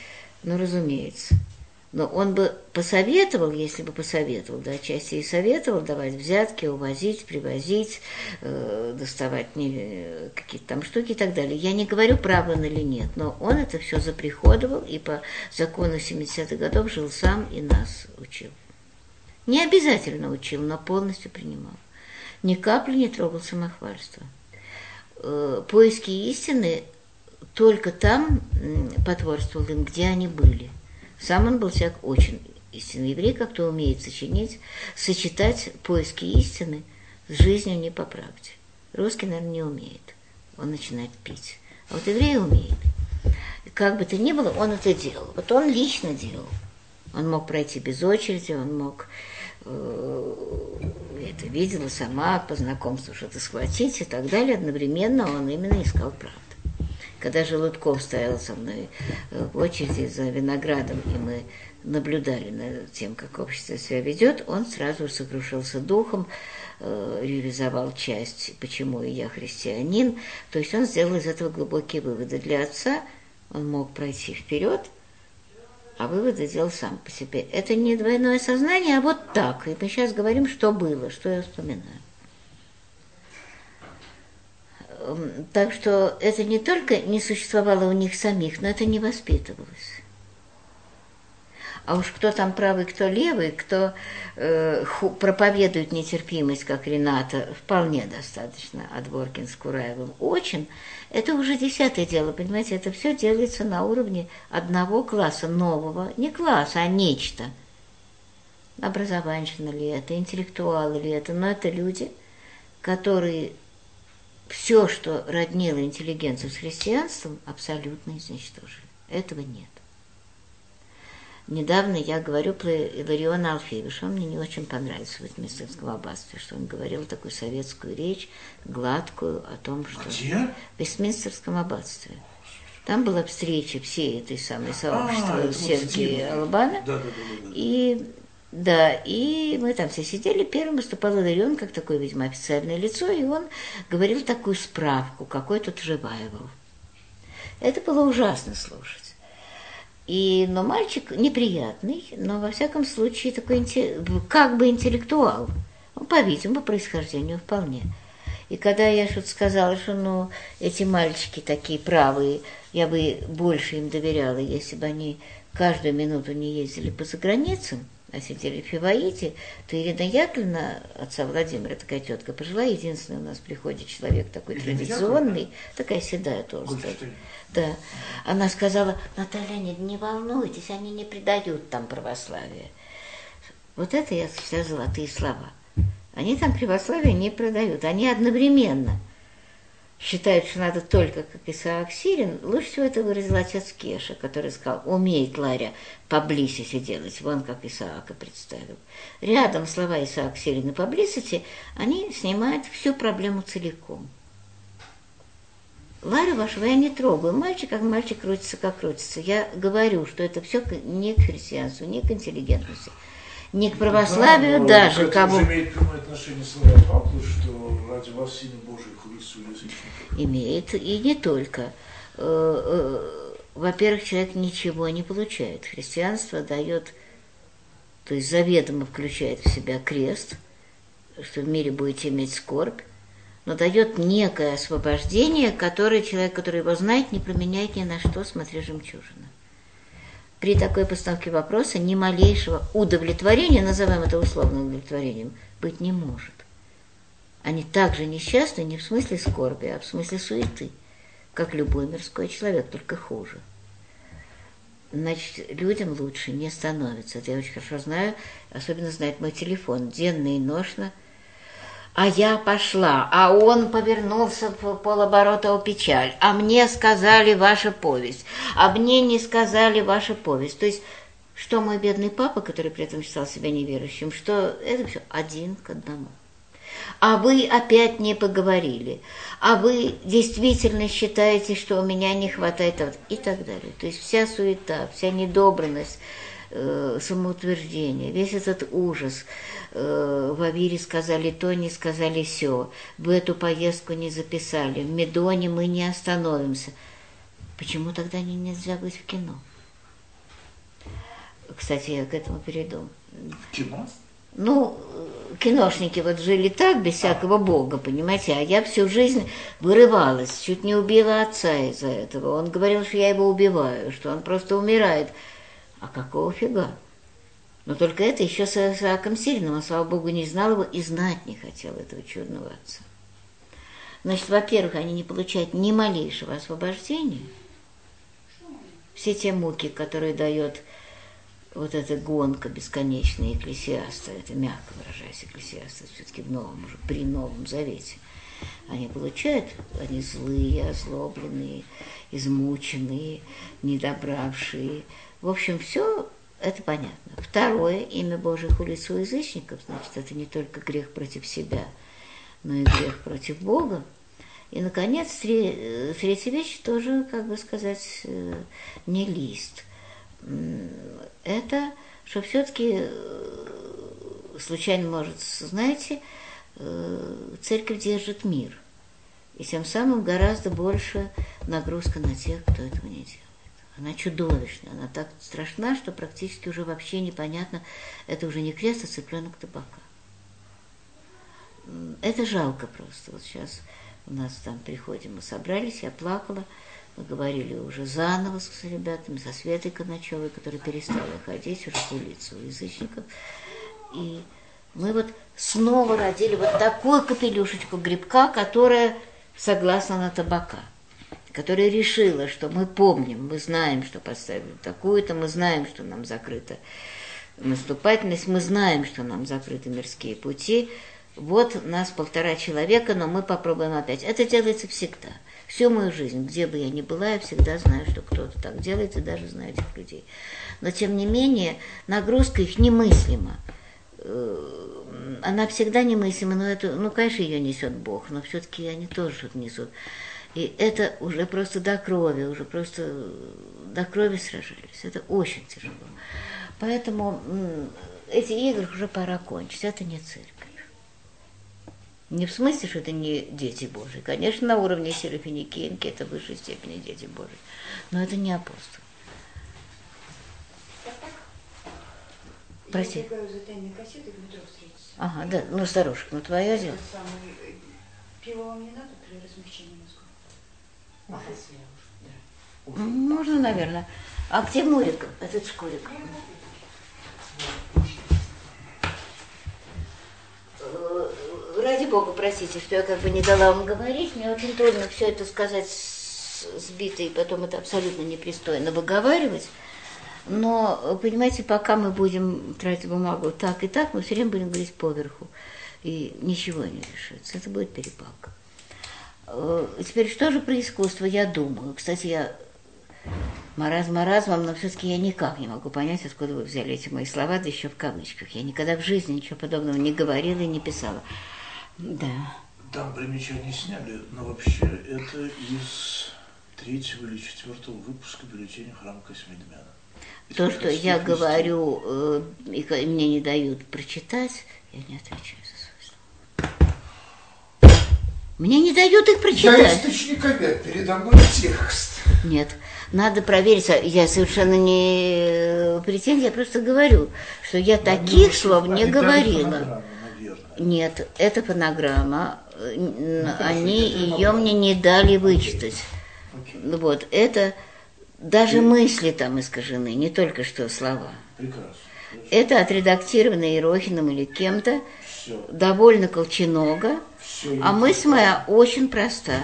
Ну, разумеется. Но он бы посоветовал, если бы посоветовал, да, отчасти и советовал давать взятки, увозить, привозить, э, доставать не, какие-то там штуки и так далее. Я не говорю, прав он или нет, но он это все заприходовал и по закону 70-х годов жил сам и нас учил. Не обязательно учил, но полностью принимал. Ни капли не трогал самохвальство. Э, поиски истины только там потворствовал им, где они были – сам он был человек очень истинный еврей, как-то умеет сочинить, сочетать поиски истины с жизнью не по правде. Русский, наверное, не умеет. Он начинает пить. А вот еврей умеет. Как бы то ни было, он это делал. Вот он лично делал. Он мог пройти без очереди, он мог э, это видела сама по знакомству что-то схватить и так далее. Одновременно он именно искал правду. Когда Желудков стоял со мной э, в очереди за виноградом, и мы наблюдали над тем, как общество себя ведет, он сразу сокрушился духом, э, реализовал часть «Почему и я христианин». То есть он сделал из этого глубокие выводы. Для отца он мог пройти вперед, а выводы делал сам по себе. Это не двойное сознание, а вот так. И мы сейчас говорим, что было, что я вспоминаю. Эм, так что это не только не существовало у них самих, но это не воспитывалось. А уж кто там правый, кто левый, кто э, ху, проповедует нетерпимость, как Рената, вполне достаточно, Дворкин с Кураевым очень, это уже десятое дело, понимаете, это все делается на уровне одного класса, нового, не класса, а нечто. Образованщина ли это, интеллектуалы ли это, но это люди, которые все, что роднило интеллигенцию с христианством, абсолютно изничтожили. Этого нет. Недавно я говорю про Илариона Алфеевича. Он мне не очень понравился в Вестминстерском аббатстве, что он говорил такую советскую речь, гладкую, о том, что... Где? В Вестминстерском аббатстве. Там была встреча всей этой самой сообщества А, Сергея Албана. Да, да, да, да. И да, и мы там все сидели. Первым выступал Иларион, как такое, видимо, официальное лицо, и он говорил такую справку, какой тут Живаеву. Это было ужасно слушать. И, но мальчик неприятный, но во всяком случае такой как бы интеллектуал. Ну, по-видимому, по происхождению вполне. И когда я что-то сказала, что ну, эти мальчики такие правые, я бы больше им доверяла, если бы они каждую минуту не ездили по заграницам, а сидели в Фиваите, то Ирина Яковлевна, отца Владимира, такая тетка, пожилая, единственный у нас приходит человек такой Ирина традиционный, Яковлевна? такая седая толстая. Да. Она сказала, Наталья, не, не волнуйтесь, они не предают там православие. Вот это я все золотые слова. Они там православие не продают, они одновременно – считают, что надо только как Исаак Сирин, лучше всего это выразил отец Кеша, который сказал, умеет Ларя поблизости делать, вон как Исаака представил. Рядом слова Исаак Сирин и поблизости, они снимают всю проблему целиком. Ларю вашего я не трогаю. Мальчик, как мальчик, крутится, как крутится. Я говорю, что это все не к христианству, не к интеллигентности, не к православию да, даже. но к кого... этому же имеет прямое отношение слова Павла, что ради вас Сына Божий хулится у язычников. имеет, и не только. Э, э, Во-первых, человек ничего не получает. Христианство дает, то есть заведомо включает в себя крест, что в мире будете иметь скорбь, но дает некое освобождение, которое человек, который его знает, не променяет ни на что, смотря жемчужина. При такой постановке вопроса ни малейшего удовлетворения, назовем это условным удовлетворением, быть не может. Они также несчастны не в смысле скорби, а в смысле суеты, как любой мирской человек, только хуже. Значит, людям лучше не становится. Это я очень хорошо знаю, особенно знает мой телефон, денно и ношно. А я пошла, а он повернулся в полоборота у печаль. А мне сказали ваша повесть, а мне не сказали ваша повесть. То есть что мой бедный папа, который при этом считал себя неверующим, что это все один к одному. А вы опять не поговорили, а вы действительно считаете, что у меня не хватает и так далее. То есть вся суета, вся недобранность, э, самоутверждение, весь этот ужас. Э, в Авире сказали то, не сказали все. В эту поездку не записали. В Медоне мы не остановимся. Почему тогда не нельзя быть в кино? Кстати, я к этому перейду. Кино? Ну, киношники вот жили так, без всякого бога, понимаете, а я всю жизнь вырывалась, чуть не убила отца из-за этого. Он говорил, что я его убиваю, что он просто умирает. А какого фига? Но только это еще с Исааком Сильным, он, слава богу, не знал его и знать не хотел этого чудного отца. Значит, во-первых, они не получают ни малейшего освобождения. Все те муки, которые дает вот эта гонка бесконечная экклесиаста, это мягко выражаясь, экклесиаста все-таки в новом, уже при Новом Завете, они получают, они злые, озлобленные, измученные, недобравшие. В общем, все это понятно. Второе, имя Божие хулится у язычников, значит, это не только грех против себя, но и грех против Бога. И, наконец, третья вещь тоже, как бы сказать, э, не лист – это, что все-таки э, случайно может, знаете, э, церковь держит мир. И тем самым гораздо больше нагрузка на тех, кто этого не делает. Она чудовищная, она так страшна, что практически уже вообще непонятно, это уже не крест, а цыпленок табака. Это жалко просто. Вот сейчас у нас там приходим, мы собрались, я плакала, мы говорили уже заново с ребятами, со Светой Коначевой, которая перестала ходить уже в улицу язычников. И мы вот снова родили вот такую капелюшечку грибка, которая согласна на табака, которая решила, что мы помним, мы знаем, что поставили такую-то, мы знаем, что нам закрыта наступательность, мы знаем, что нам закрыты мирские пути. Вот нас полтора человека, но мы попробуем опять. Это делается всегда – Всю мою жизнь, где бы я ни была, я всегда знаю, что кто-то так делает, и даже знаю этих людей. Но, тем не менее, нагрузка их немыслима. Э, она всегда немыслима, но это, ну, конечно, ее несет Бог, но все-таки они тоже несут. И это уже просто до крови, уже просто до крови сражались. Это очень тяжело. Поэтому эти игры уже пора кончить. Это не цирк. Не в смысле, что это не дети Божии. Конечно, на уровне Серафиникинки это в высшей степени дети Божии. Но это не апостол. Прости. Я кассетой в метро встретиться. Ага, да, ну, старушек, ну твоя дело. Самый... Пиво вам не надо при размещении Да. Можно, наверное. А где Мурик, этот шкурик? ради бога, простите, что я как бы не дала вам говорить. Мне очень трудно все это сказать сбито, и потом это абсолютно непристойно выговаривать. Но, понимаете, пока мы будем тратить бумагу так и так, мы все время будем говорить поверху. И ничего не решится. Это будет перепалка. Э, теперь, что же про искусство я думаю? Кстати, я маразм маразмом, но все-таки я никак не могу понять, откуда вы взяли эти мои слова, да еще в кавычках. Я никогда в жизни ничего подобного не говорила и не писала. Да. Там примечания сняли, но вообще это из третьего или четвертого выпуска бюллетеня храма Космидмяна. То, что я говорю, э, и мне не дают прочитать, я не отвечаю. Мне не дают их прочитать. Я источник обед, передо мной текст. Нет, надо проверить. Я совершенно не претензия, я просто говорю, что я таких слов не говорила. Нет, это фонограмма. Ну, Они ее мне не дали вычитать. Okay. Вот, это даже И... мысли там искажены, не только что слова. Прекрасно. Это отредактировано Ерохиным или кем-то. Все. довольно колченога, Все. а мысль моя очень проста,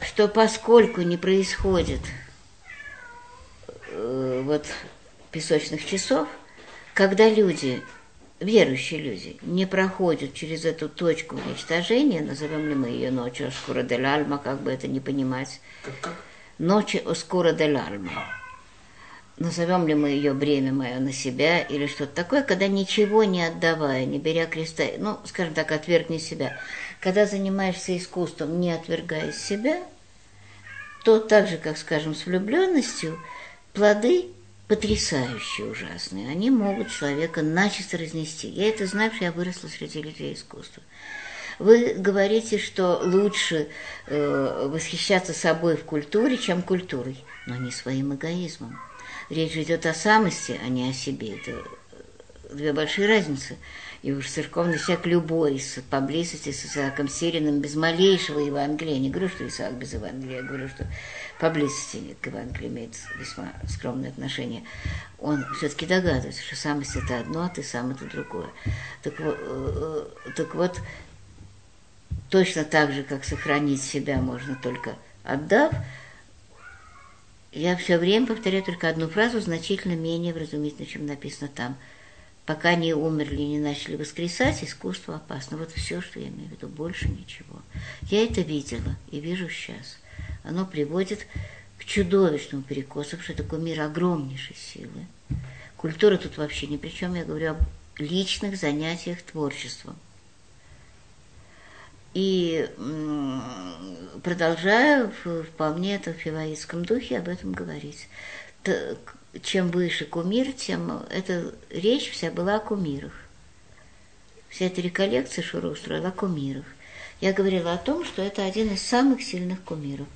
что поскольку не происходит э, вот песочных часов, когда люди, верующие люди, не проходят через эту точку уничтожения, назовем ли мы ее ночью Оскура дель Альма, как бы это не понимать, Как, как? ночи Оскура дель Альма. Назовем ли мы ее бремя мое на себя или что-то такое, когда ничего не отдавая, не беря креста, ну, скажем так, отвергни себя. Когда занимаешься искусством, не отвергая себя, то так же, как, скажем, с влюбленностью, плоды потрясающие, ужасные. Они могут человека начисто разнести. Я это знаю, что я выросла среди людей искусства. Вы говорите, что лучше э, восхищаться собой в культуре, чем культурой, но не своим эгоизмом. Речь идет о самости, а не о себе. Это две большие разницы. И уж церковный человек любой, поблизости с Исааком Сириным, без малейшего Евангелия. Не говорю, что Исаак без Евангелия, я говорю, что поблизости к Евангелию имеет весьма скромное отношение. Он все-таки догадывается, что самость это одно, а ты сам это другое. Так вот, э, так вот точно так же, как сохранить себя можно только отдав, я все время повторяю только одну фразу, значительно менее вразумительно, чем написано там. Пока не умерли, не начали воскресать, искусство опасно. Вот все, что я имею в виду, больше ничего. Я это видела и вижу сейчас. Оно приводит к чудовищному перекосу, что такой мир огромнейшей силы. Культура тут вообще ни при чем, я говорю об личных занятиях творчеством. И продолжаю вполне это в фиваистском духе об этом говорить. Чем выше кумир, тем эта речь вся была о кумирах. Вся эта реколлекция Шура устроила о кумирах. Я говорила о том, что это один из самых сильных кумиров,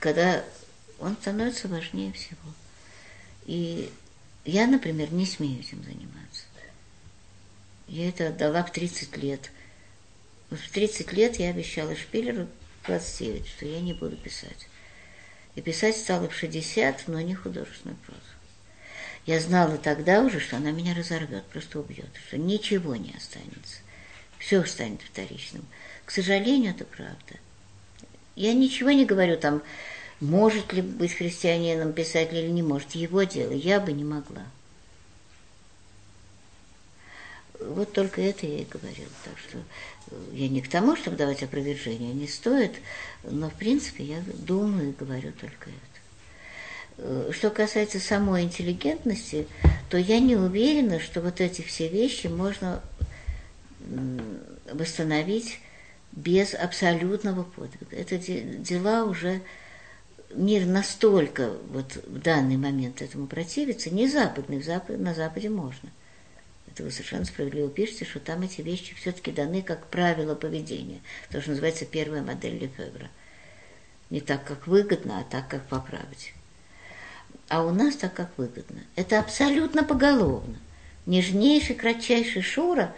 когда он становится важнее всего. И я, например, не смею этим заниматься. Я это отдала в 30 лет – в 30 лет я обещала Шпиллеру 29, что я не буду писать. И писать стала в 60, но не художественную прозу. Я знала тогда уже, что она меня разорвет, просто убьет, что ничего не останется. Все станет вторичным. К сожалению, это правда. Я ничего не говорю там, может ли быть христианином писатель или не может. Его дело. Я бы не могла. Вот только это я и говорила. Так что я не к тому, чтобы давать опровержение, не стоит, но в принципе я думаю и говорю только это. Что касается самой интеллигентности, то я не уверена, что вот эти все вещи можно восстановить без абсолютного подвига. Это дела уже мир настолько вот в данный момент этому противится, не западный, в Запад, на Западе можно это вы совершенно справедливо пишете, что там эти вещи все-таки даны как правило поведения. То, что называется первая модель Лефевра. Не так, как выгодно, а так, как по правде. А у нас так, как выгодно. Это абсолютно поголовно. Нежнейший, кратчайший Шура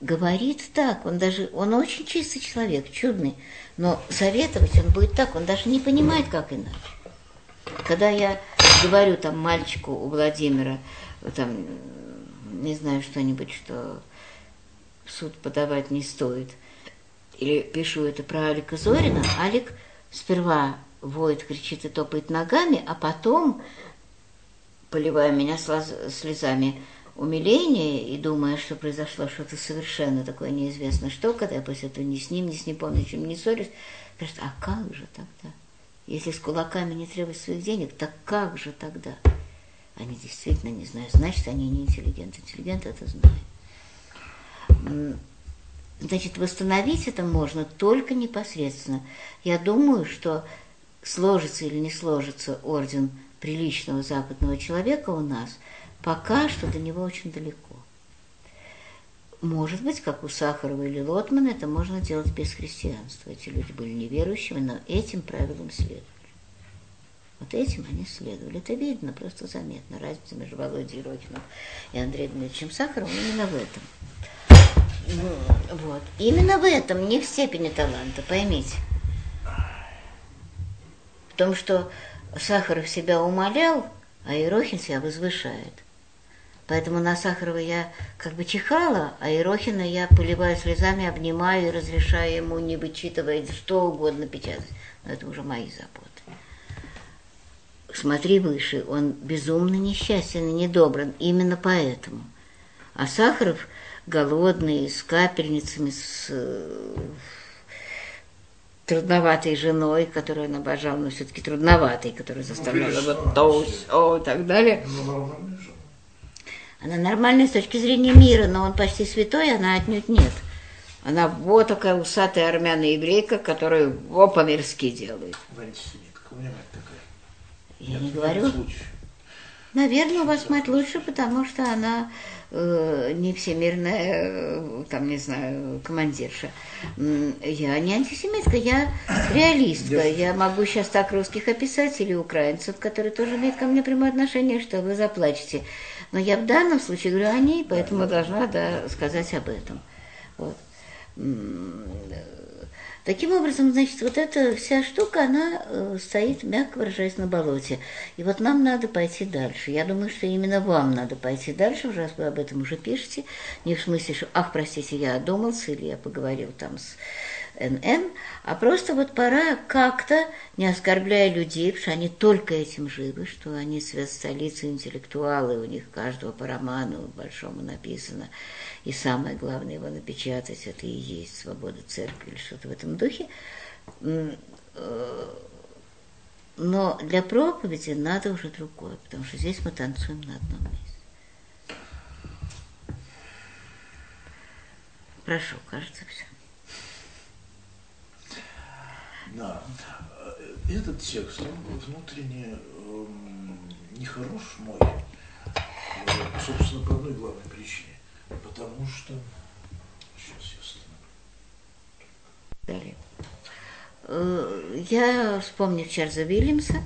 говорит так. Он даже, он очень чистый человек, чудный. Но советовать он будет так, он даже не понимает, как иначе. Когда я говорю там мальчику у Владимира, там, не знаю, что-нибудь, что в суд подавать не стоит. Или пишу это про Алика Зорина. Алик сперва воет, кричит и топает ногами, а потом, поливая меня слезами умиления и думая, что произошло что-то совершенно такое неизвестное, что, когда я после этого ни с ним, ни с ним помню, чем не ссорюсь, говорит, а как же тогда? Если с кулаками не требуют своих денег, так как же тогда? Они действительно не знают. Значит, они не интеллигенты. Интеллигенты это знают. Значит, восстановить это можно только непосредственно. Я думаю, что сложится или не сложится орден приличного западного человека у нас, пока что до него очень далеко. Может быть, как у Сахарова или Лотмана, это можно делать без христианства. Эти люди были неверующими, но этим правилам следует. Вот этим они следовали. Это видно, просто заметно. Разница между Володей Ерохиным и Андреем Дмитриевичем Сахаровым именно в этом. Вот. Именно в этом, не в степени таланта, поймите. В том, что Сахаров себя умолял, а Ерохин себя возвышает. Поэтому на Сахарова я как бы чихала, а Ирохина я поливаю слезами, обнимаю и разрешаю ему, не вычитывая, что угодно печатать. Но это уже мои заботы. Смотри выше, он безумно несчастен и недобран, именно поэтому. А Сахаров голодный, с капельницами, с э, трудноватой женой, которую он обожал, но все-таки трудноватой, которая заставляла вот то, все и так далее. Ну. Она нормальная с точки зрения мира, но он почти святой, она отнюдь нет. Она вот такая усатая армяная еврейка, которая во по-мирски делает. В антисемитка. У меня. Я не говорю. Наверное, у вас мать лучше, потому что она э, не всемирная, э, там, не знаю, командирша. Я не антисемитка, я реалистка. Я могу сейчас так русских описать или украинцев, которые тоже имеют ко мне прямое отношение, что вы заплачете. Но я в данном случае говорю о ней, поэтому должна да, сказать об этом. Вот. Таким образом, значит, вот эта вся штука, она э, стоит, мягко выражаясь, на болоте. И вот нам надо пойти дальше. Я думаю, что именно вам надо пойти дальше, раз вы об этом уже пишете. Не в смысле, что, ах, простите, я одумался, или я поговорил там с НН, а просто вот пора как-то, не оскорбляя людей, потому что они только этим живы, что они свет столицы, интеллектуалы, у них каждого по роману большому написано, и самое главное его напечатать, это и есть свобода церкви или что-то в этом духе. Э, Но для проповеди надо уже другое, потому что здесь мы танцуем на одном месте. Прошу, кажется, все. Да. Э, Этот текст, он внутренне эм, нехорош мой, собственно, по одной главной. Потому что... Сейчас я остановлю. далее. Э, Я, вспомнив Чарльза Уильямса,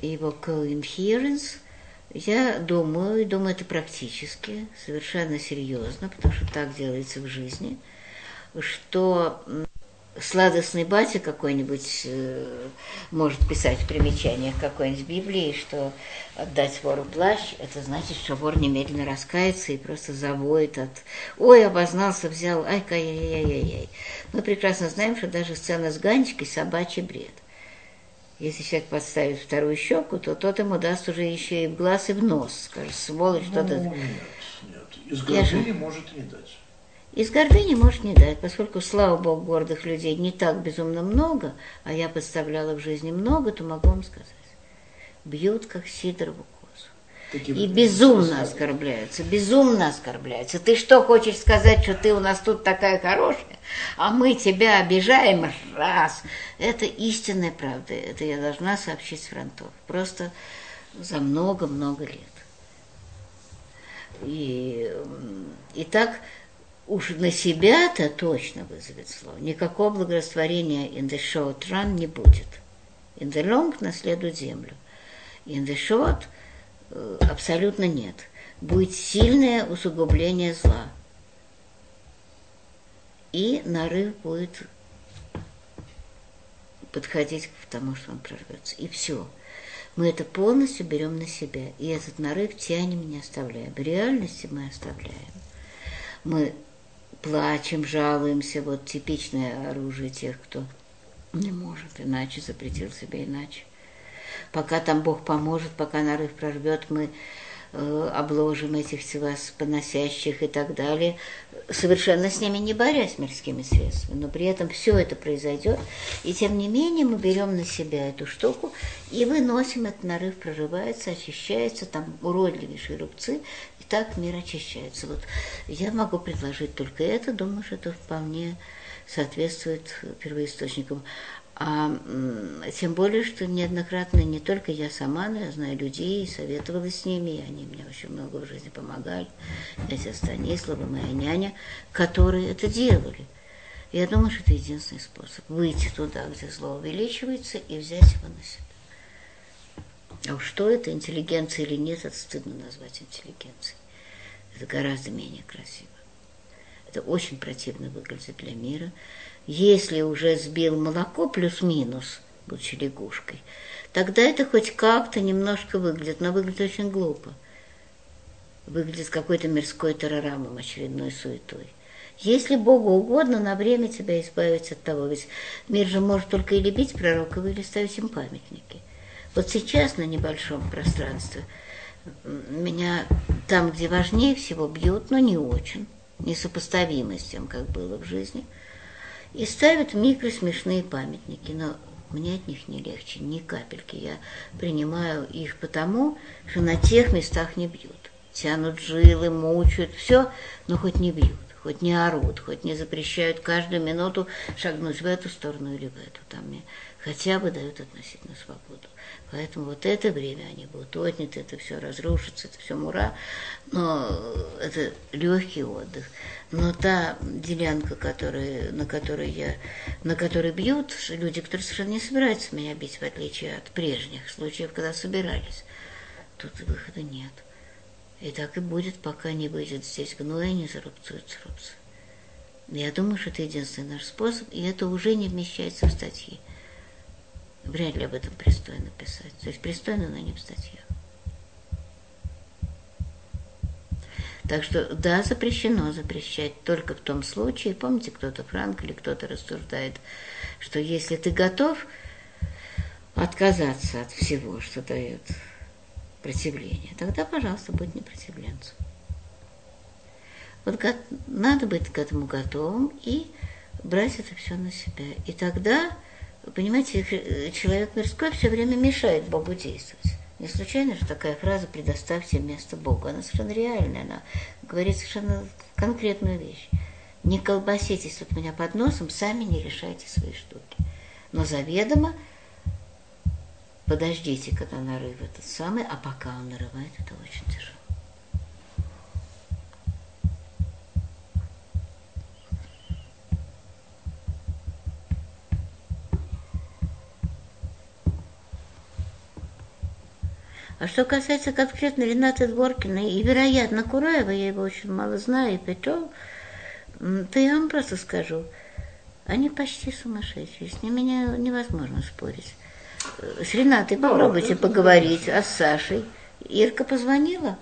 и его coherence, я думаю, думаю это практически, совершенно серьезно, потому что так делается в жизни, что сладостный батя какой-нибудь э, может писать в примечаниях какой-нибудь Библии, что отдать вору плащ, это значит, что вор немедленно раскается и просто завоет от «Ой, обознался, взял, ай-ка, яй-яй-яй-яй». Мы прекрасно знаем, что даже сцена с Ганечкой – собачий бред. Если человек подставит вторую щеку, то тот ему даст уже еще и в глаз, и в нос. Скажет, сволочь, что-то... Ну, нет, нет. Из Я же- может не дать. Из гордыни может не дать, поскольку, слава богу, гордых людей не так безумно много, а я подставляла в жизни много, то могу вам сказать. Бьют, как сидорову козу. Таким И безумно оскорбляются, безумно оскорбляются. Ты что, хочешь сказать, что ты у нас тут такая хорошая, а мы тебя обижаем раз? Это истинная правда, это я должна сообщить с фронтов. Просто за много-много лет. И, и так уж на себя-то точно вызовет слово. Никакого благорастворения in the short run не будет. In the long наследует землю. In the short э, абсолютно нет. Будет сильное усугубление зла. И нарыв будет подходить к тому, что он прорвется. И все. Мы это полностью берем на себя. И этот нарыв тянем, не оставляем. Реальности мы оставляем. Мы плачем, жалуемся. Вот типичное оружие тех, кто не может иначе, запретил себе иначе. Пока там Бог поможет, пока нарыв прорвет, мы э, обложим этих вас поносящих и так далее, совершенно с ними не борясь мирскими средствами. Но при этом все это произойдет, и тем не менее мы берем на себя эту штуку и выносим этот нарыв, прорывается, очищается, там уродливейшие рубцы, так мир очищается. Вот я могу предложить только это, думаю, что это вполне соответствует первоисточникам. А тем более, что неоднократно не только я сама, но я знаю людей, и советовалась с ними, и они мне очень много в жизни помогали. Дядя Станислава, моя няня, которые это делали. Я думаю, что это единственный способ выйти туда, где зло увеличивается, и взять его на себя. А уж что это, интеллигенция или нет, это стыдно назвать интеллигенцией. Это гораздо менее красиво. Это очень противно выглядит для мира. Если уже сбил молоко плюс-минус, будучи лягушкой, тогда это хоть как-то немножко выглядит, но выглядит очень глупо. выглядит какой-то мирской террорамом, очередной суетой. Если Богу угодно, на время тебя избавить от того. Ведь мир же может только или бить пророков, или ставить им памятники. Вот сейчас на небольшом пространстве меня там, где важнее всего, бьют, но не очень, несопоставимо с тем, как было в жизни, и ставят микро смешные памятники. Но мне от них не легче, ни капельки. Я принимаю их потому, что на тех местах не бьют. Тянут жилы, мучают, все, но хоть не бьют хоть не орут, хоть не запрещают каждую минуту шагнуть в эту сторону или в эту. Там мне хотя бы дают относительную свободу. Поэтому вот это время они будут отняты, это все разрушится, это все мура, но это легкий отдых. Но та делянка, которая, на, которой я, на которой бьют люди, которые совершенно не собираются меня бить, в отличие от прежних случаев, когда собирались, тут выхода нет. И так и будет, пока не выйдет здесь гной, не зарубцуется рубцы. Я думаю, что это единственный наш способ, и это уже не вмещается в статьи. Вряд ли об этом пристойно писать. То есть пристойно, но не в. Так что, да, запрещено запрещать только в том случае, помните, кто-то Франк или кто-то рассуждает, что если ты готов отказаться от всего, что дает противление, тогда, пожалуйста, будь непротивленцем. Вот надо быть к этому готовым и брать это все на себя. И тогда, понимаете, человек мирской все время мешает Богу действовать. Не случайно же такая фраза «предоставьте место Богу». Она совершенно реальная, она говорит совершенно конкретную вещь. Не колбаситесь вот меня под носом, сами не решайте свои штуки. Но заведомо подождите, когда нарыв этот самый, а пока он нарывает, это очень тяжело. А что касается конкретно Рената Дворкина и, вероятно, Кураева, я его очень мало знаю, и Петров, то я вам просто скажу, они почти сумасшедшие, с ними невозможно спорить. С Ренатой попробуйте поговорить, а с Сашей. Ирка позвонила.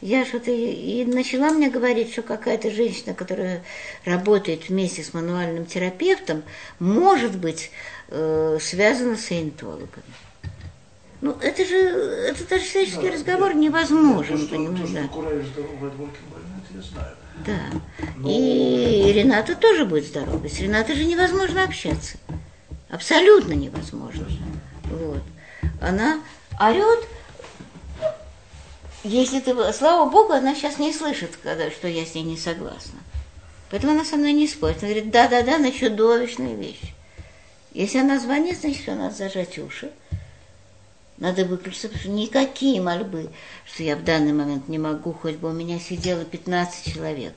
Я что-то и начала мне говорить, что какая-то женщина, которая работает вместе с мануальным терапевтом, может быть э, связана с саентологами. Ну, это же, это даже человеческий да, разговор невозможен, то, понимаешь, да. Больной, это я знаю. Да. Но... И Рената тоже будет здоровой. С Ренатой же невозможно общаться. Абсолютно невозможно. Вот. Она орет, если ты, слава богу, она сейчас не слышит, когда, что я с ней не согласна. Поэтому она со мной не спорит. Она говорит, да-да-да, она чудовищная вещь. Если она звонит, значит, все, надо зажать уши. Надо выключиться, потому что никакие мольбы, что я в данный момент не могу, хоть бы у меня сидело 15 человек,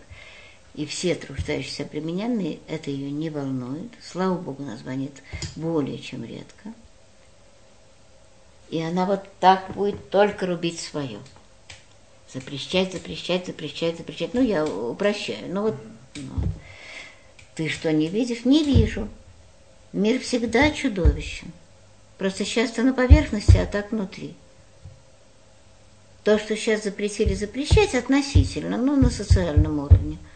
и все труждающиеся примененные, это ее не волнует. Слава Богу, она звонит более чем редко. И она вот так будет только рубить свое. Запрещать, запрещать, запрещать, запрещать. Ну, я упрощаю. Ну вот, ну. ты что, не видишь? Не вижу. Мир всегда чудовищен. Просто сейчас-то на поверхности, а так внутри. То, что сейчас запретили запрещать, относительно, ну, на социальном уровне –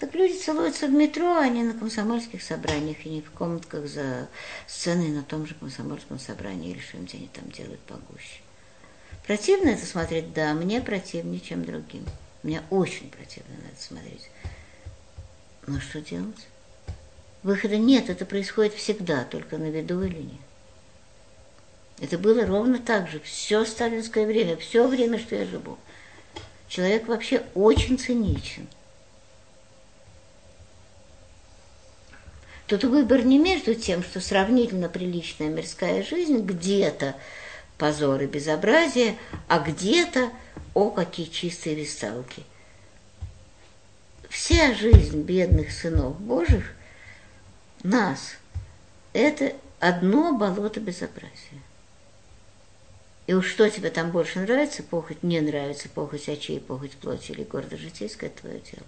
так люди целуются в метро, а не на комсомольских собраниях, и не в комнатках за сценой на том же комсомольском собрании, или что-нибудь они там делают погуще. Противно это смотреть? Да, мне противнее, чем другим. Мне очень противно на это смотреть. Но что делать? Выхода нет, это происходит всегда, только на виду или нет. Это было ровно так же, все сталинское время, все время, что я живу. Человек вообще очень циничен – Тут выбор не между тем, что сравнительно приличная мирская жизнь где-то позор и безобразие, а где-то, о, какие чистые висталки. Вся жизнь бедных сынов Божьих, нас, это одно болото безобразия. И уж что тебе там больше нравится, похоть не нравится, похоть очей, похоть плоти или гордо житейское, твое дело.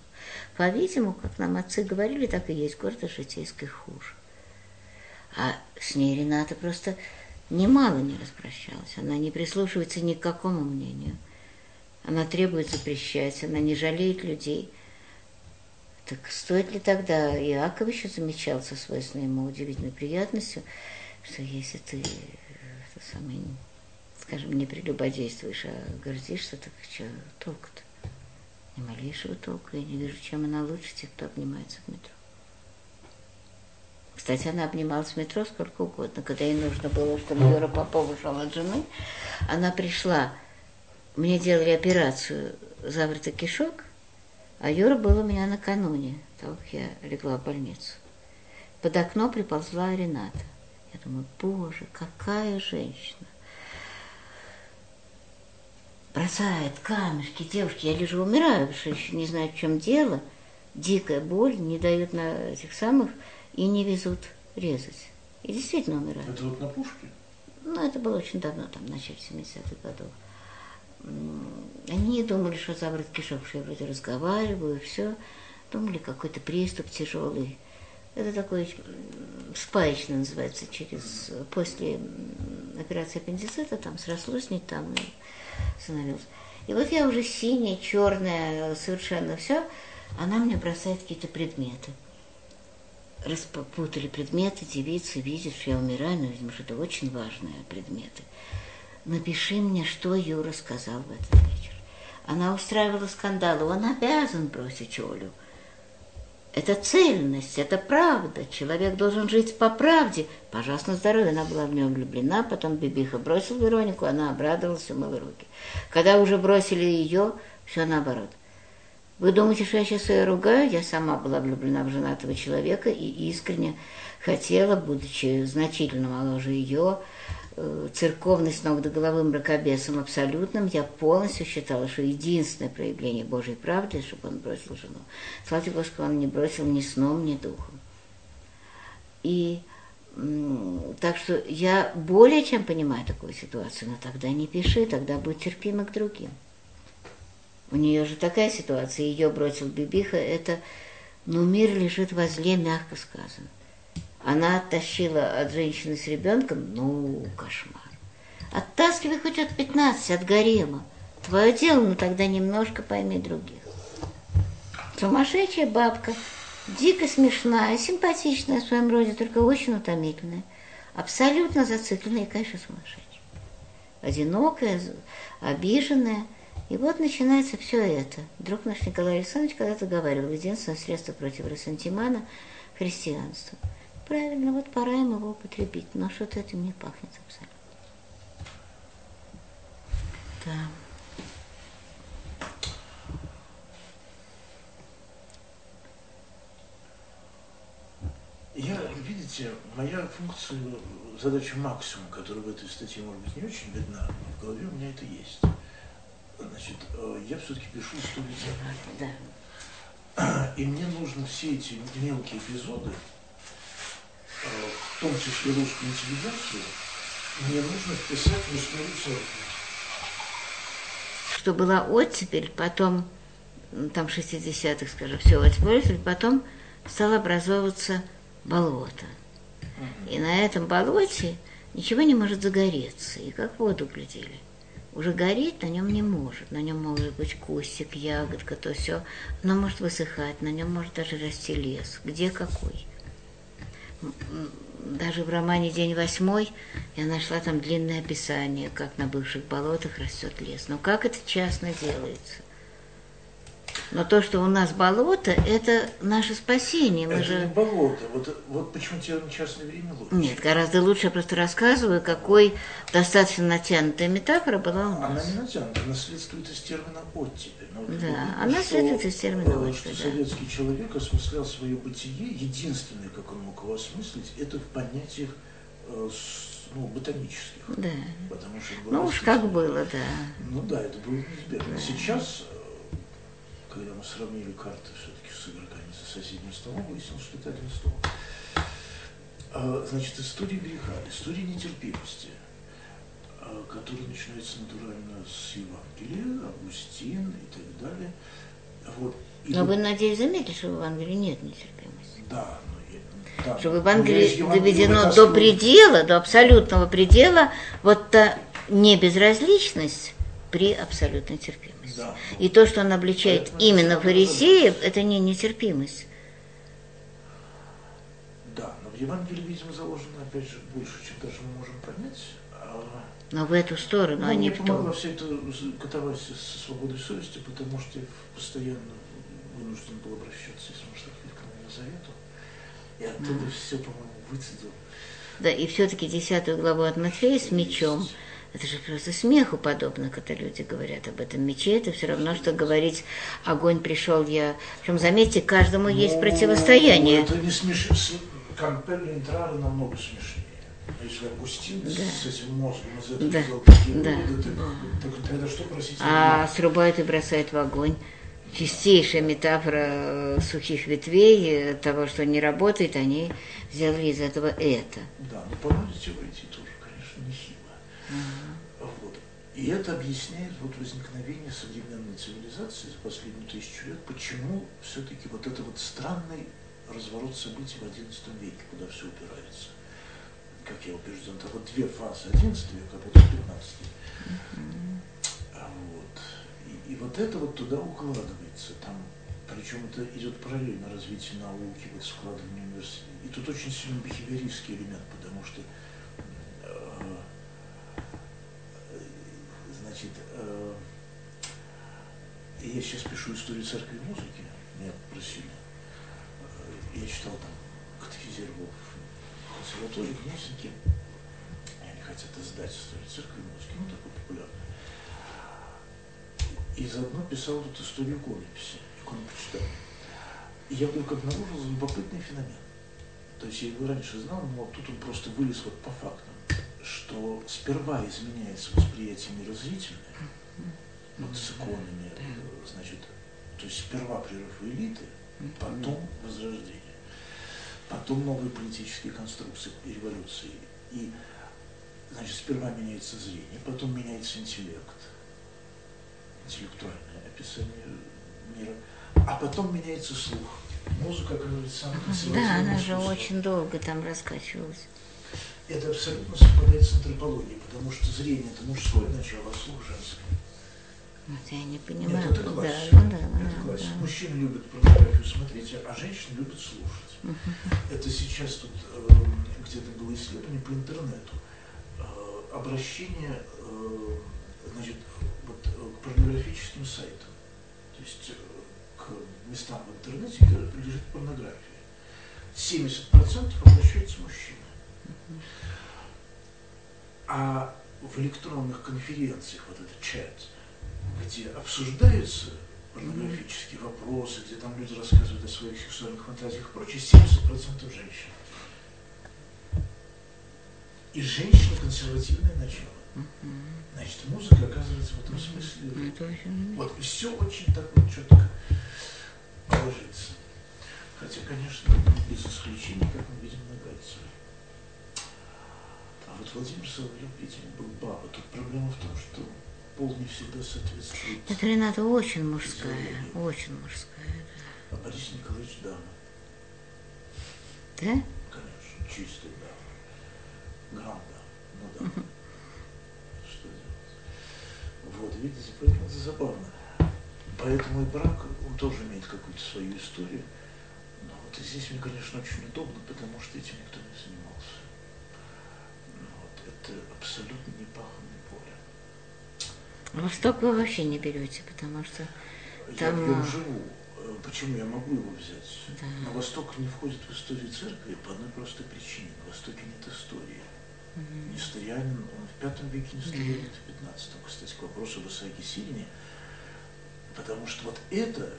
По-видимому, как нам отцы говорили, так и есть гордо житейское хуже. А с ней Рената просто немало не распрощалась. Она не прислушивается ни к какому мнению. она требует запрещать, она не жалеет людей. Так стоит ли тогда, Иаков еще замечал со свойственной ему удивительной приятностью, что если ты это самое, скажем, не прелюбодействуешь, а гордишься, так что толку-то? Ни малейшего толка. Я не вижу, чем она лучше тех, кто обнимается в метро. Кстати, она обнималась в метро сколько угодно. Когда ей нужно было, чтобы Юра Попов ушел от жены, она пришла. Мне делали операцию завороток кишок, а Юра был у меня накануне, так как я легла в больницу. Под окно приползла Рената. Я думаю, боже, какая женщина. Бросает камешки, девушки, я лежу, умираю, потому что еще не знаю, в чем дело. Дикая боль, не дают на этих самых и не везут резать. И действительно умирают. Это вот на пушке? Ну, это было очень давно, там, в начале 70-х годов. Они думали, что заворот кишок, что я вроде разговариваю, все. Думали, какой-то приступ тяжелый. Это такой спаечный называется, через, после операции аппендицита, там срослось не там, и становилось. И вот я уже синяя, черная, совершенно все, она мне бросает какие-то предметы распутали предметы, девицы видят, что я умираю, но, видимо, что это очень важные предметы. Напиши мне, что Юра сказал в этот вечер. Она устраивала скандалы, он обязан бросить Олю. Это цельность, это правда. Человек должен жить по правде. Пожалуйста, здоровье. Она была в нем влюблена, потом Бибиха бросил Веронику, она обрадовалась, умыла руки. Когда уже бросили ее, все наоборот. Вы думаете, что я сейчас ее ругаю? Я сама была влюблена в женатого человека и искренне хотела, будучи значительно моложе ее, э, церковный с ног до головы мракобесом абсолютным, я полностью считала, что единственное проявление Божьей правды, чтобы он бросил жену. Слава Господу, он не бросил ни сном, ни духом. И так что я более чем понимаю такую ситуацию, но тогда не пиши, тогда будь терпима к другим. У нее же такая ситуация, ее бросил Бибиха, это, ну, мир лежит возле, мягко сказано. Она оттащила от женщины с ребенком, ну, кошмар. Оттаскивай хоть от 15, от гарема. Твое дело, но тогда немножко пойми других. Сумасшедшая бабка, дико смешная, симпатичная в своем роде, только очень утомительная. Абсолютно зацикленная и, конечно, сумасшедшая. Одинокая, обиженная – и вот начинается все это. Друг наш Николай Александрович когда-то говорил, единственное средство против ресентимана – христианство. Правильно, вот пора им его употребить, но что-то этим не пахнет абсолютно. Да. Я, видите, моя функция, задача максимум, которая в этой статье, может быть, не очень видна, но в голове у меня это есть. Значит, э, я все-таки пишу историю Да. И мне нужно все эти мелкие эпизоды, в том числе русскую интеллигенцию, мне нужно вписать в историю церкви. Что была оттепель, потом, там 60-х, скажем, все оттепель, потом стало образовываться болото. И на этом болоте ничего не может загореться, и как воду глядели уже гореть на нем не может. На нем может быть кустик, ягодка, то все. Но может высыхать, на нем может даже расти лес. Где какой? Даже в романе «День восьмой» я нашла там длинное описание, как на бывших болотах растет лес. Но как это частно делается? Но то, что у нас болото, это наше спасение. Мы это же... не болото. Вот, вот почему термин частное время лучше. Нет, гораздо лучше я просто рассказываю, какой достаточно натянутая метафора была у нас. Она не натянута, она следствует из термина оттепель. Ну, вот да, она следует из термина оттепель. Что да. советский человек осмыслял свое бытие, единственное, как он мог его осмыслить, это в понятиях э, ну, ботанических. Да. Потому что ну уж как было, да. Ну да, это было неизбежно. Да. Сейчас когда мы сравнили карты все-таки с игроками за соседним столом, выяснилось, что это один стол. А, значит, история греха, история нетерпимости, а, которая начинается натурально с Евангелия, Августин и так далее. Вот. И но вы, надеюсь, заметили, что в Евангелии нет нетерпимости? Да, но да, что в Евангелии доведено до предела, до абсолютного предела, вот та небезразличность при абсолютной терпимости. Да. И то, что он обличает Поэтому именно фарисеев, это не нетерпимость. Да, но в Евангелии, видимо, заложено, опять же, больше, чем даже мы можем понять. А, Но в эту сторону, ну, а не в помогла ту. вся эта катавасия со свободой совести, потому что я постоянно вынужден был обращаться из Маштахвит к Назарету. И оттуда все, по-моему, выцедил. Да, и все-таки десятую главу от Матфея с мечом. Это же просто смеху подобно, когда люди говорят об этом мече. Это все равно, что говорить, огонь пришел я. Причем, заметьте, каждому есть Ну, противостояние. Это не смешно. Кампелли Интрара намного смешнее. Если Августин Да. с этим мозгом из этого Да, такие да, выводы, так, так тогда что просить? А срубают и бросают в огонь. Чистейшая метафора э, сухих ветвей, э, того, что не работает, они сделали из этого это. Да, но помолите войти тоже, конечно, нехило. Вот. И это объясняет вот возникновение современной цивилизации за последнюю тысячу лет, почему все-таки вот это вот странный разворот событий в XI веке, куда все упирается. Как я убежден, это вот две фазы XI века, а потом XV. А вот. И, и вот это вот туда укладывается. Там, причем это идет параллельно развитие науки, вот складывание университета. И тут очень сильный бихевиористский элемент, потому что я сейчас пишу историю церкви и музыки, меня попросили. Э, Я читал там, катехизировал в консерватории Гнесинки. Они хотят издать историю церкви и музыки, ну такой популярный. И заодно писал тут историю иконописи, иконопочитания. И я вдруг обнаружил любопытный феномен. То есть я его раньше знал, но тут он просто вылез вот по фактам, что сперва изменяется восприятие мира зрительное, вот с иконами, значит, то есть сперва прерыв элиты, потом возрождение, потом новые политические конструкции и революции. И, значит, сперва меняется зрение, потом меняется интеллект, интеллектуальное описание мира, а потом меняется слух. Музыка, как говорится, Да, она же очень долго там раскачивалась. Это абсолютно совпадает с антропологией, потому что зрение это мужское начало, а слух женское. Вот я не Нет, понимаю. это да, классика. ну да, это да, классика. да. Мужчины любят порнографию смотреть, а женщины любят слушать. Это сейчас тут э, где-то было исследование по интернету. Э, обращение э, значит, вот, к порнографическим сайтам. То есть к местам в интернете, где лежит порнография. 70% обращаются мужчины. А в электронных конференциях, вот этот чат, где обсуждаются порнографические вопросы, где там люди рассказывают о своих сексуальных фантазиях и прочее, 70% женщин. И женщина консервативное начало. Значит, музыка оказывается в этом Ну, смысле. очень- Вот все очень так вот четко ложится. Хотя, конечно, без исключений, как мы видим. А вот Владимир Соловьев, видимо, был баба. Тут проблема в том, что пол не всегда соответствует. Это Рената очень мужская, очень мужская, А Борис Николаевич дама, да. Да? конечно, чистая дама. Гранда, ну да. Что делать? Вот, видите, поэтому это забавно. Поэтому и брак, он тоже имеет какую-то свою историю. Но вот здесь мне, конечно, очень удобно, потому что этим никто не занимался. Это абсолютно непаханное поле. Восток вы вообще не берете, потому что Я Там, в нем а, живу. Э, Почему я могу его взять? Да. Но Восток не входит в историю церкви по одной простой причине. На Востоке нет истории. Несторианин, он в пятом веке несторианин, в пятнадцатом, кстати, к вопросу об Исааке Сирине. Потому что вот это,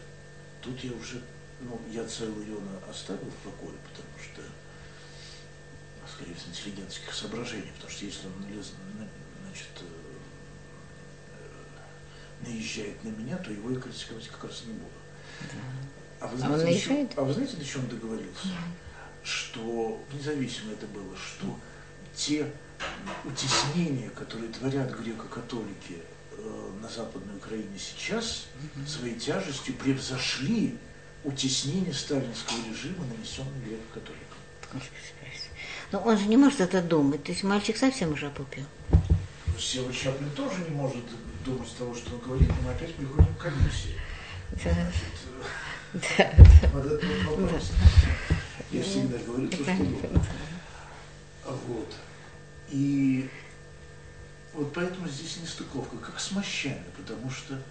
тут я уже, ну, я целый Иона оставил в покое, потому что, скорее всего, интеллигентских соображений, потому что если он значит, э, наезжает на меня, то его я критиковать как раз не буду. А вы А знаете, он до чего- наезжает? а вы знаете, до чего он договорился? Что, независимо это было, что те утеснения, которые творят греко-католики э, на Западной Украине сейчас, своей тяжестью превзошли утеснение сталинского режима, нанесенное греко-католикам. Но он же не может это думать. То есть мальчик совсем уже опупел. Сева Чаплин тоже не может думать того, что он говорит, но мы опять приходим к комиссии. Да. Вот этот вот вопрос. Я всегда говорю то, что думаю. Вот. И вот поэтому здесь нестыковка, как с мощами, потому что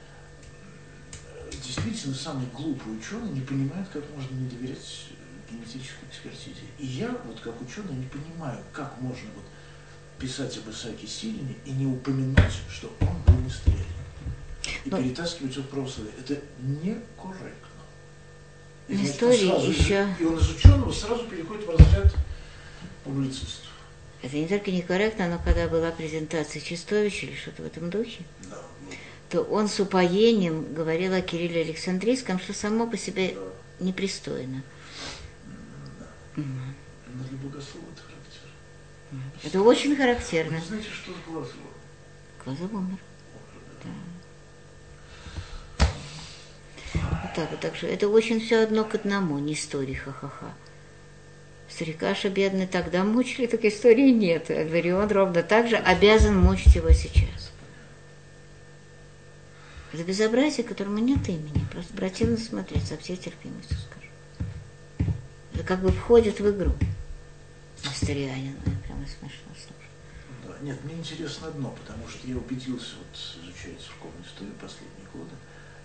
действительно самый глупый ученый не понимает, как можно не доверять генетической экспертизе. И я, вот как ученый, не понимаю, как можно вот писать об Исааке Сирине и не упомянуть, что он был не стрелян. И Но... перетаскивать его в православие. Это некорректно. И, истории он сразу, еще- и он из ученого сразу переходит в разряд публицистов. Это не только некорректно, но когда была презентация Чистовича или что-то в этом духе, Да, вот, то он с упоением говорил о Кирилле Александрийском, что само по себе да. Непристойно. Но для богослова это характерно. Это очень Вы характерно. не знаете, что с глазом? Глазов умер. Вот так вот, так что это очень все одно к одному, не истории, ха-ха-ха. Старикаша бедный тогда мучили, так истории нет. Я говорю, он ровно так же обязан мучить его сейчас. Это безобразие, которому нет имени. Просто противно смотреть, со всей терпимостью скажу. Это как бы входит в игру. Насторианин, мне прямо смешно слушать. Да, нет, мне интересно одно, потому что я убедился, вот изучая церковную историю последние годы,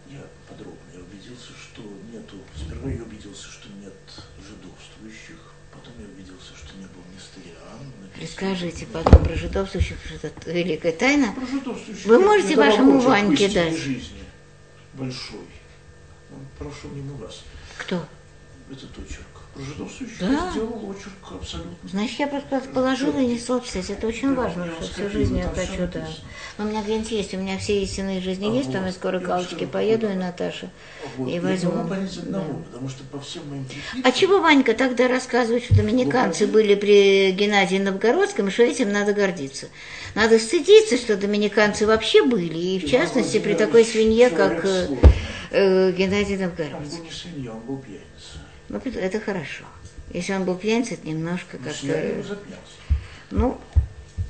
я подробно я убедился, что нету, сперва я убедился, что нет жидовствующих, потом я убедился, что не было написано- Расскажите потом про жидовствующих, что это великая тайна. Про жидовствующих Вы можете вашему Ваньке «Истинной дать?» жизни, большой. Он прошел мимо вас. Кто? Этот очерк. Про жидовствующих Да. я сделал очерк абсолютно. Значит, я просто положила и не писать. Это очень Да, важно, я что всю жизнь я там хочу, да. Но у меня где-нибудь есть, у меня все истинные жизни А есть, там вот, я скоро я галочки поеду, и. Наташа. Вот. И Я возьму, могу понять одного, да. потому что по всем моим прикидкам... А чего Ванька тогда рассказывает, что доминиканцы Ну, были при Геннадии Новгородском, и что этим надо гордиться? Надо стыдиться, что доминиканцы вообще были, и в частности при такой свинье, как э, Геннадий Он Новгородский. был не свинья, он был пьяница. Ну, это хорошо. Если он был пьяницей, это немножко Ну, как-то... Ну,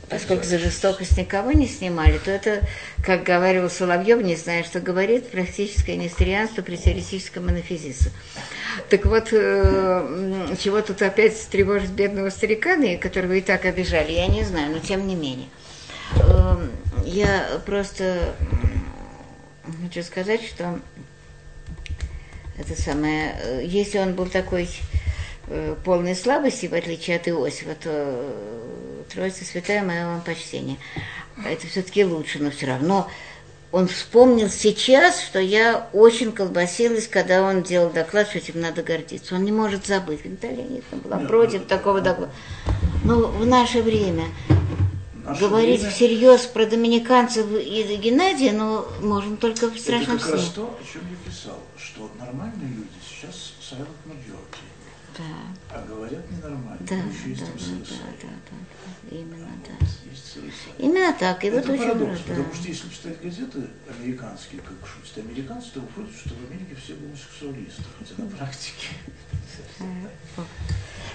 поскольку за жестокость никого не снимали, то это, как говорил Соловьев, не знаю, что говорит, практическое нестерианство при теоретическом монофизисе. Так вот, э, чего тут опять тревожить бедного старикана, которого и так обижали, я не знаю, но тем не менее. Эм, Я просто хочу сказать, что это самое, э, если он был такой э, полной слабости, в отличие от Иосифа, то э, Троица Святая, мое вам почтение. Это все-таки лучше, но все равно он вспомнил сейчас, что я очень колбасилась, когда он делал доклад, что этим надо гордиться. Он не может забыть. Виталия Никитна была против ну, такого доклада. Но в наше время Наше говорить время- всерьез про доминиканцев и Геннадия, ну, можно только в страшном Это как раз сне. то, о чем я писал, что нормальные люди сейчас silent majority, Да, а говорят ненормально. да, да, да, да, да, да, именно Вот, так. CSI. Именно так. И Это вот очень парадокс, да. потому что если читать газеты американские, как шутят американцы, то выходит, что в Америке все гомосексуалисты, хотя на практике.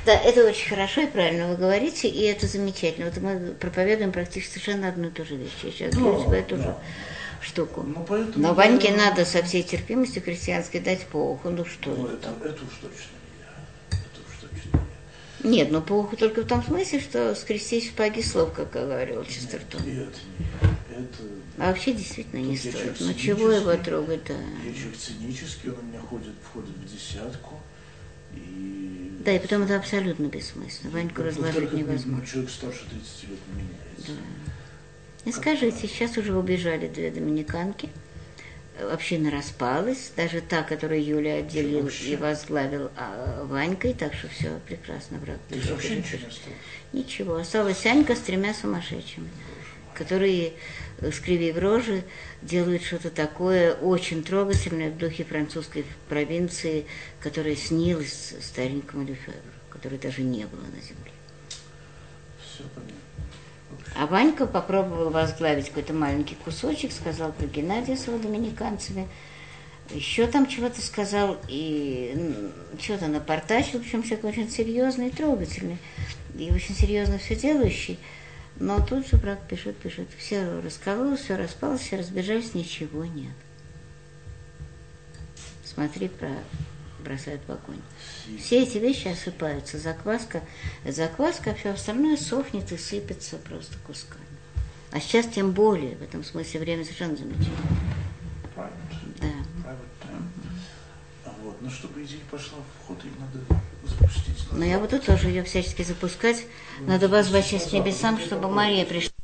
Да, это очень хорошо и правильно вы говорите, и это замечательно. Вот мы проповедуем практически совершенно одну и ту же вещь. Я сейчас Да, говорю в эту да. же штуку. Ну, поэтому Но я- Ваньке надо со всей терпимостью христианской дать по уху. Ну что Ну, это это, это уж точно я. Я. Нет, ну уху только в том смысле, что скрестись в паге слов, как говорил Честертон. Нет, это не я. Это А вообще действительно не Тут я стоит. Ну чего его трогать, да. я человек цинический, он у меня ходит, входит в десятку. И... Да, и потом это абсолютно бессмысленно. Ваньку Во-вторых, разложить это, ну, невозможно. Человек старше 30 лет не меняется. И скажите, сейчас уже убежали две доминиканки. Община распалась, даже та, которую Юля отделил и возглавил а, Ванькой, так что все прекрасно, брат. То есть вообще ничего не осталось. Ничего, осталась Анька с тремя сумасшедшими, которые, э, скривив рожи, делают что-то такое очень трогательное в духе французской провинции, которая снилась старенькому Лефевру, которой даже не было на земле. Все понятно. А Ванька попробовал возглавить какой-то маленький кусочек, сказал про Геннадия с его доминиканцами, еще там чего-то сказал, и что-то напортачил, причем человек очень серьезный и трогательный, и очень серьезно все делающий. Но тут же брак пишет, пишет. Все раскололось, все распалось, все разбежались, ничего нет. Смотри, про бросают в огонь. Все эти вещи осыпаются. Закваска, закваска, а все остальное сохнет и сыпется просто кусками. А сейчас тем более, в этом смысле время совершенно замечательно. Правильно. Да. А Вот. Но чтобы идея пошла в ход, ее надо запустить. Но я буду тоже ее всячески запускать. Надо возвращать к небесам, чтобы Мария пришла.